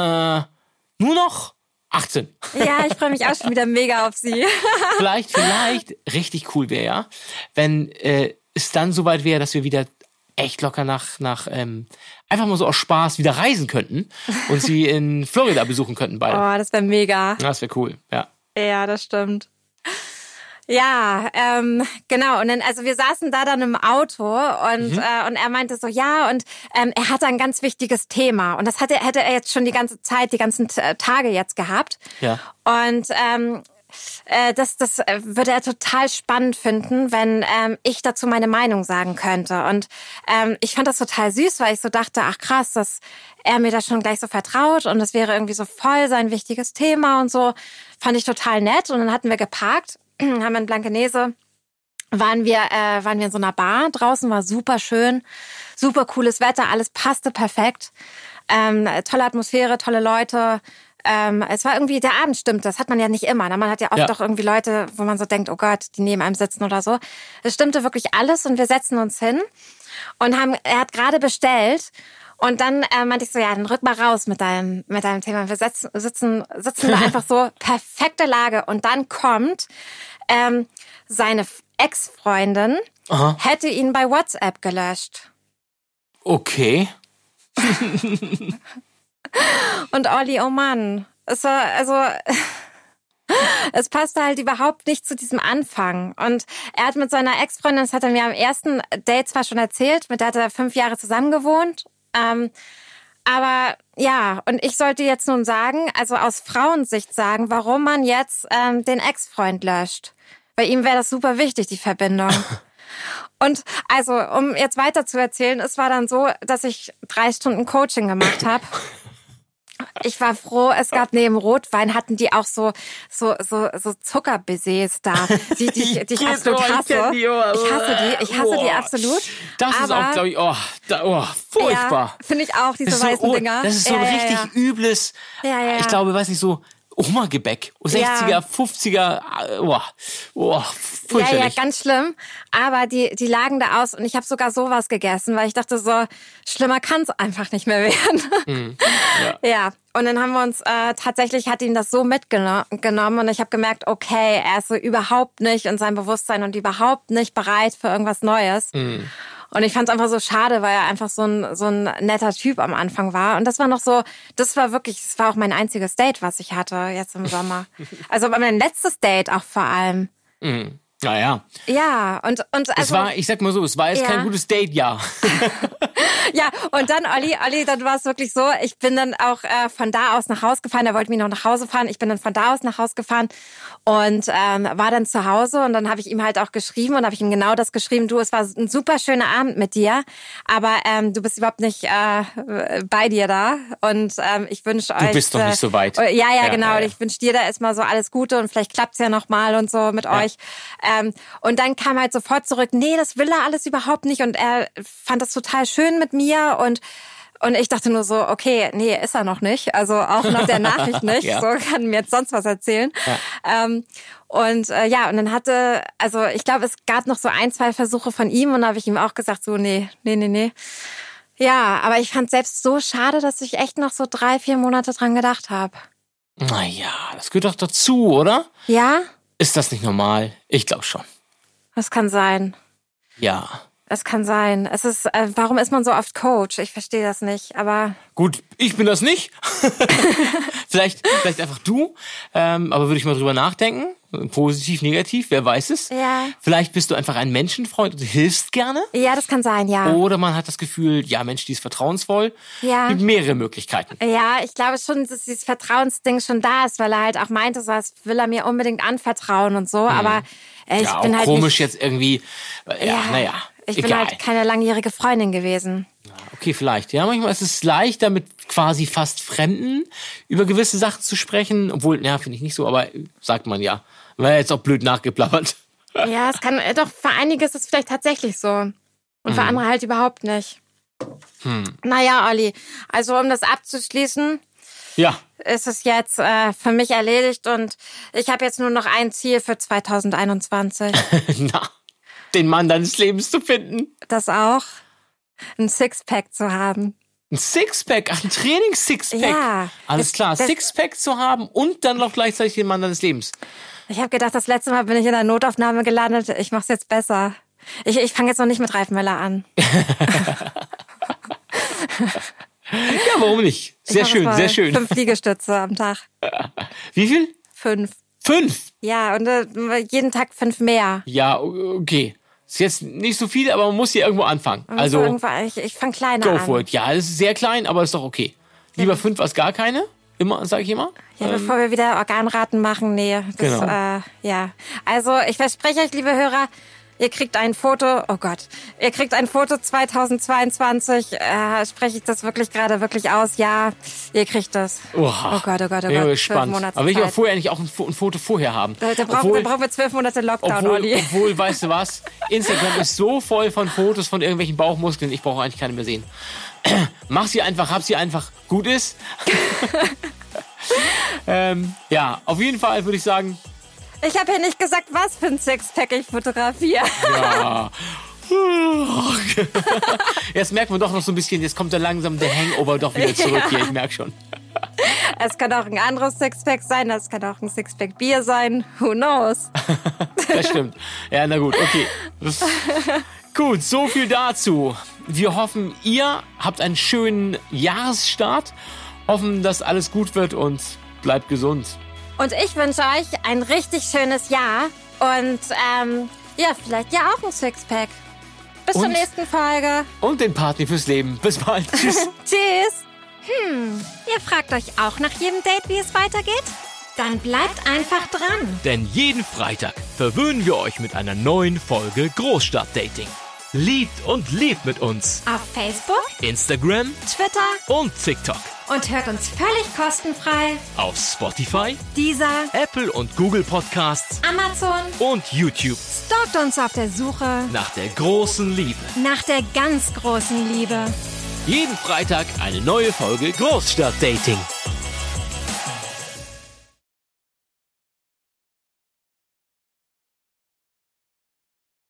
nur noch 18. Ja, ich freue mich auch schon wieder mega auf sie. vielleicht, vielleicht richtig cool wäre ja, wenn äh, es dann soweit wäre, dass wir wieder echt locker nach, nach ähm, einfach mal so aus Spaß wieder reisen könnten und sie in Florida besuchen könnten beide. Oh, das wäre mega. Das wäre cool, ja. Ja, das stimmt. Ja, ähm, genau. Und dann, also wir saßen da dann im Auto und, Mhm. äh, und er meinte so, ja, und ähm, er hatte ein ganz wichtiges Thema. Und das hatte, hätte er jetzt schon die ganze Zeit, die ganzen Tage jetzt gehabt. Ja. Und ähm, äh, das, das äh, würde er total spannend finden, wenn ähm, ich dazu meine Meinung sagen könnte. Und ähm, ich fand das total süß, weil ich so dachte, ach krass, dass er mir das schon gleich so vertraut und das wäre irgendwie so voll sein wichtiges Thema und so. Fand ich total nett. Und dann hatten wir geparkt, haben in Blankenese waren wir, äh, waren wir in so einer Bar. Draußen war super schön, super cooles Wetter, alles passte perfekt. Ähm, tolle Atmosphäre, tolle Leute. Ähm, es war irgendwie, der Abend stimmt, das hat man ja nicht immer. Ne? Man hat ja oft Ja. auch irgendwie Leute, wo man so denkt, oh Gott, die neben einem sitzen oder so. Es stimmte wirklich alles und wir setzen uns hin und haben, er hat gerade bestellt. Und dann äh, meinte ich so, ja, dann rück mal raus mit deinem, mit deinem Thema. Wir setzen, sitzen, sitzen da einfach so, perfekte Lage. Und dann kommt ähm, seine Ex-Freundin, hätte ihn bei WhatsApp gelöscht. Okay. Und Olli, oh Mann. Es war, also, es passte halt überhaupt nicht zu diesem Anfang. Und er hat mit seiner Ex-Freundin, das hat er mir am ersten Date zwar schon erzählt, mit der hat er fünf Jahre zusammen gewohnt. Ähm, aber ja, und ich sollte jetzt nun sagen, also aus Frauensicht sagen, warum man jetzt ähm, den Ex-Freund löscht. Bei ihm wäre das super wichtig, die Verbindung. Und also, um jetzt weiter zu erzählen, es war dann so, dass ich drei Stunden Coaching gemacht habe. Ich war froh, es gab neben Rotwein hatten die auch so so so so Zuckerbaisers da, die die, ich- die ich absolut oh, hasse. oh, Ich hasse die, ich hasse die boah. absolut. Das ist auch, glaube ich, oh, da, oh furchtbar. Ja, finde ich auch diese weißen so, oh, Dinger. Das ist so ein richtig übles, Ja, ja, ich glaube, weiß nicht, so Oma-Gebäck. 60er, Ja. 50er, äh, oh, oh, Ja, ja, fürchterlich. ganz schlimm. Aber die, die lagen da aus und ich habe sogar sowas gegessen, weil ich dachte so, schlimmer kann es einfach nicht mehr werden. Mhm. ja. und dann haben wir uns, äh, tatsächlich hat ihn das so mitgenommen und ich habe gemerkt, okay, er ist so überhaupt nicht in seinem Bewusstsein und überhaupt nicht bereit für irgendwas Neues. Mhm. Und ich fand es einfach so schade, weil er einfach so ein, so ein netter Typ am Anfang war. Und das war noch so, das war wirklich, das war auch mein einziges Date, was ich hatte jetzt im Sommer. Also mein letztes Date auch vor allem. Mhm. Naja, Ja, und, und es also, war, ich sag mal so, es war jetzt Ja. kein gutes Date-Jahr. ja, und dann, Olli, Olli, dann war es wirklich so, ich bin dann auch äh, von da aus nach Hause gefahren, er wollte mich noch nach Hause fahren, ich bin dann von da aus nach Hause gefahren und ähm, war dann zu Hause und dann habe ich ihm halt auch geschrieben und habe ich ihm genau das geschrieben, du, es war ein super schöner Abend mit dir, aber ähm, du bist überhaupt nicht äh, bei dir da und ähm, ich wünsche euch... bist doch nicht so weit. äh, Ja, ja, Ja, genau, ja, und ja. ich wünsche dir da erstmal so alles Gute und vielleicht klappt's ja nochmal und so mit euch. Ähm, und dann kam halt sofort zurück, nee, das will er alles überhaupt nicht und er fand das total schön mit mir und Und ich dachte nur so, okay, nee, ist er noch nicht. Also auch nach der Nachricht nicht. Ja. So kann mir jetzt sonst was erzählen. Ähm, und äh, ja, und dann hatte, also ich glaube, es gab noch so ein, zwei Versuche von ihm und da habe ich ihm auch gesagt, so, nee, nee, nee, nee. Ja, aber ich fand selbst so schade, dass ich echt noch so drei, vier Monate dran gedacht habe. Naja, das gehört doch dazu, oder? Ja, Ist das nicht normal? Ich glaube schon. das kann sein. Ja. Es kann sein. Es ist, äh, warum ist man so oft Coach? Ich verstehe das nicht. Aber Gut, ich bin das nicht. vielleicht, vielleicht einfach du. Ähm, aber würde ich mal drüber nachdenken. Positiv, negativ, wer weiß es. Ja. Vielleicht bist du einfach ein Menschenfreund und hilfst gerne. ja, das kann sein, ja. Oder man hat das Gefühl, ja, Mensch, die ist vertrauensvoll. Ja. Gibt mehrere Möglichkeiten. Ja, ich glaube schon, dass dieses Vertrauensding schon da ist, weil er halt auch meinte, so, das will er mir unbedingt anvertrauen und so. Aber äh, ich ja, bin auch halt komisch jetzt irgendwie. äh, Ja, naja. Ich bin egal. halt keine langjährige Freundin gewesen. Okay, vielleicht. Ja, manchmal ist es leichter, mit quasi fast Fremden über gewisse Sachen zu sprechen. Obwohl, ja, finde ich nicht so, aber sagt man ja. War jetzt auch blöd nachgeplappert. Ja, es kann, äh, doch, für einige ist es vielleicht tatsächlich so. Und Hm. für andere halt überhaupt nicht. Naja, Olli, also um das abzuschließen, Ja. ist es jetzt äh, für mich erledigt und ich habe jetzt nur noch ein Ziel für 2021. Na, den Mann deines Lebens zu finden. das auch, ein Sixpack zu haben. Ein Sixpack, ein Trainings-Sixpack. Ja. Alles klar, Sixpack zu haben und dann noch gleichzeitig den Mann deines Lebens. Ich habe gedacht, das letzte Mal bin ich in der Notaufnahme gelandet. Ich mach's jetzt besser. Ich, ich fange jetzt noch nicht mit Ralf Möller an. Ja, warum nicht? Ich Sehr mach schön, sehr schön. Fünf Liegestütze am Tag. Wie viel? Fünf. Fünf. Ja, und äh, jeden Tag fünf mehr. Ja, okay. Ist jetzt nicht so viel, aber man muss hier irgendwo anfangen. Man Also, irgendwann- ich, ich fange kleiner go an. for it. Ja, es ist sehr klein, aber ist doch okay. Lieber fünf als gar keine. Immer, sage ich immer. Ja, bevor wir wieder Organraten machen, nee. Das, Genau. äh, ja. Also, ich verspreche euch, liebe Hörer, ihr kriegt ein Foto, oh Gott, ihr kriegt ein Foto 2022, äh, spreche ich das wirklich gerade wirklich aus? Ja, ihr kriegt das. Oha. Oh Gott, oh Gott, oh Gott. gespannt. Zwölf Monate Aber will ich Zeit. vorher nicht auch ein, ein Foto vorher haben? Da, da, brauchen, obwohl, da brauchen wir zwölf Monate Lockdown, obwohl, Olli. obwohl, weißt du was? Instagram ist so voll von Fotos von irgendwelchen Bauchmuskeln, ich brauche eigentlich keine mehr sehen. Mach sie einfach, hab sie einfach, gut ist. ähm, ja, auf jeden Fall würde ich sagen, Ich habe ja nicht gesagt, was für ein Sixpack ich fotografiere. ja. Jetzt merkt man doch noch so ein bisschen, jetzt kommt da langsam der Hangover doch wieder zurück hier, ich merke schon. Es kann auch ein anderes Sixpack sein, es kann auch ein Sixpack Bier sein. Who knows? Das stimmt. Ja, na gut, okay. Gut, so viel dazu. Wir hoffen, ihr habt einen schönen Jahresstart. Hoffen, dass alles gut wird und bleibt gesund. Und ich wünsche euch ein richtig schönes Jahr und ähm, ja, vielleicht ja auch ein Sixpack. Bis zur Und? nächsten Folge. Und den Party fürs Leben. Bis bald. Tschüss. Tschüss. Hm, ihr fragt euch auch nach jedem Date, wie es weitergeht? Dann bleibt einfach dran. Denn jeden Freitag verwöhnen wir euch mit einer neuen Folge Großstadtdating. Liebt und lebt mit uns. Auf Facebook, Instagram Twitter und TikTok. Und hört uns völlig kostenfrei. Auf Spotify, Dieser Apple und Google Podcasts Amazon und YouTube. stalkt uns auf der Suche Nach der großen Liebe. nach der ganz großen Liebe. Jeden Freitag eine neue Folge Großstadtdating.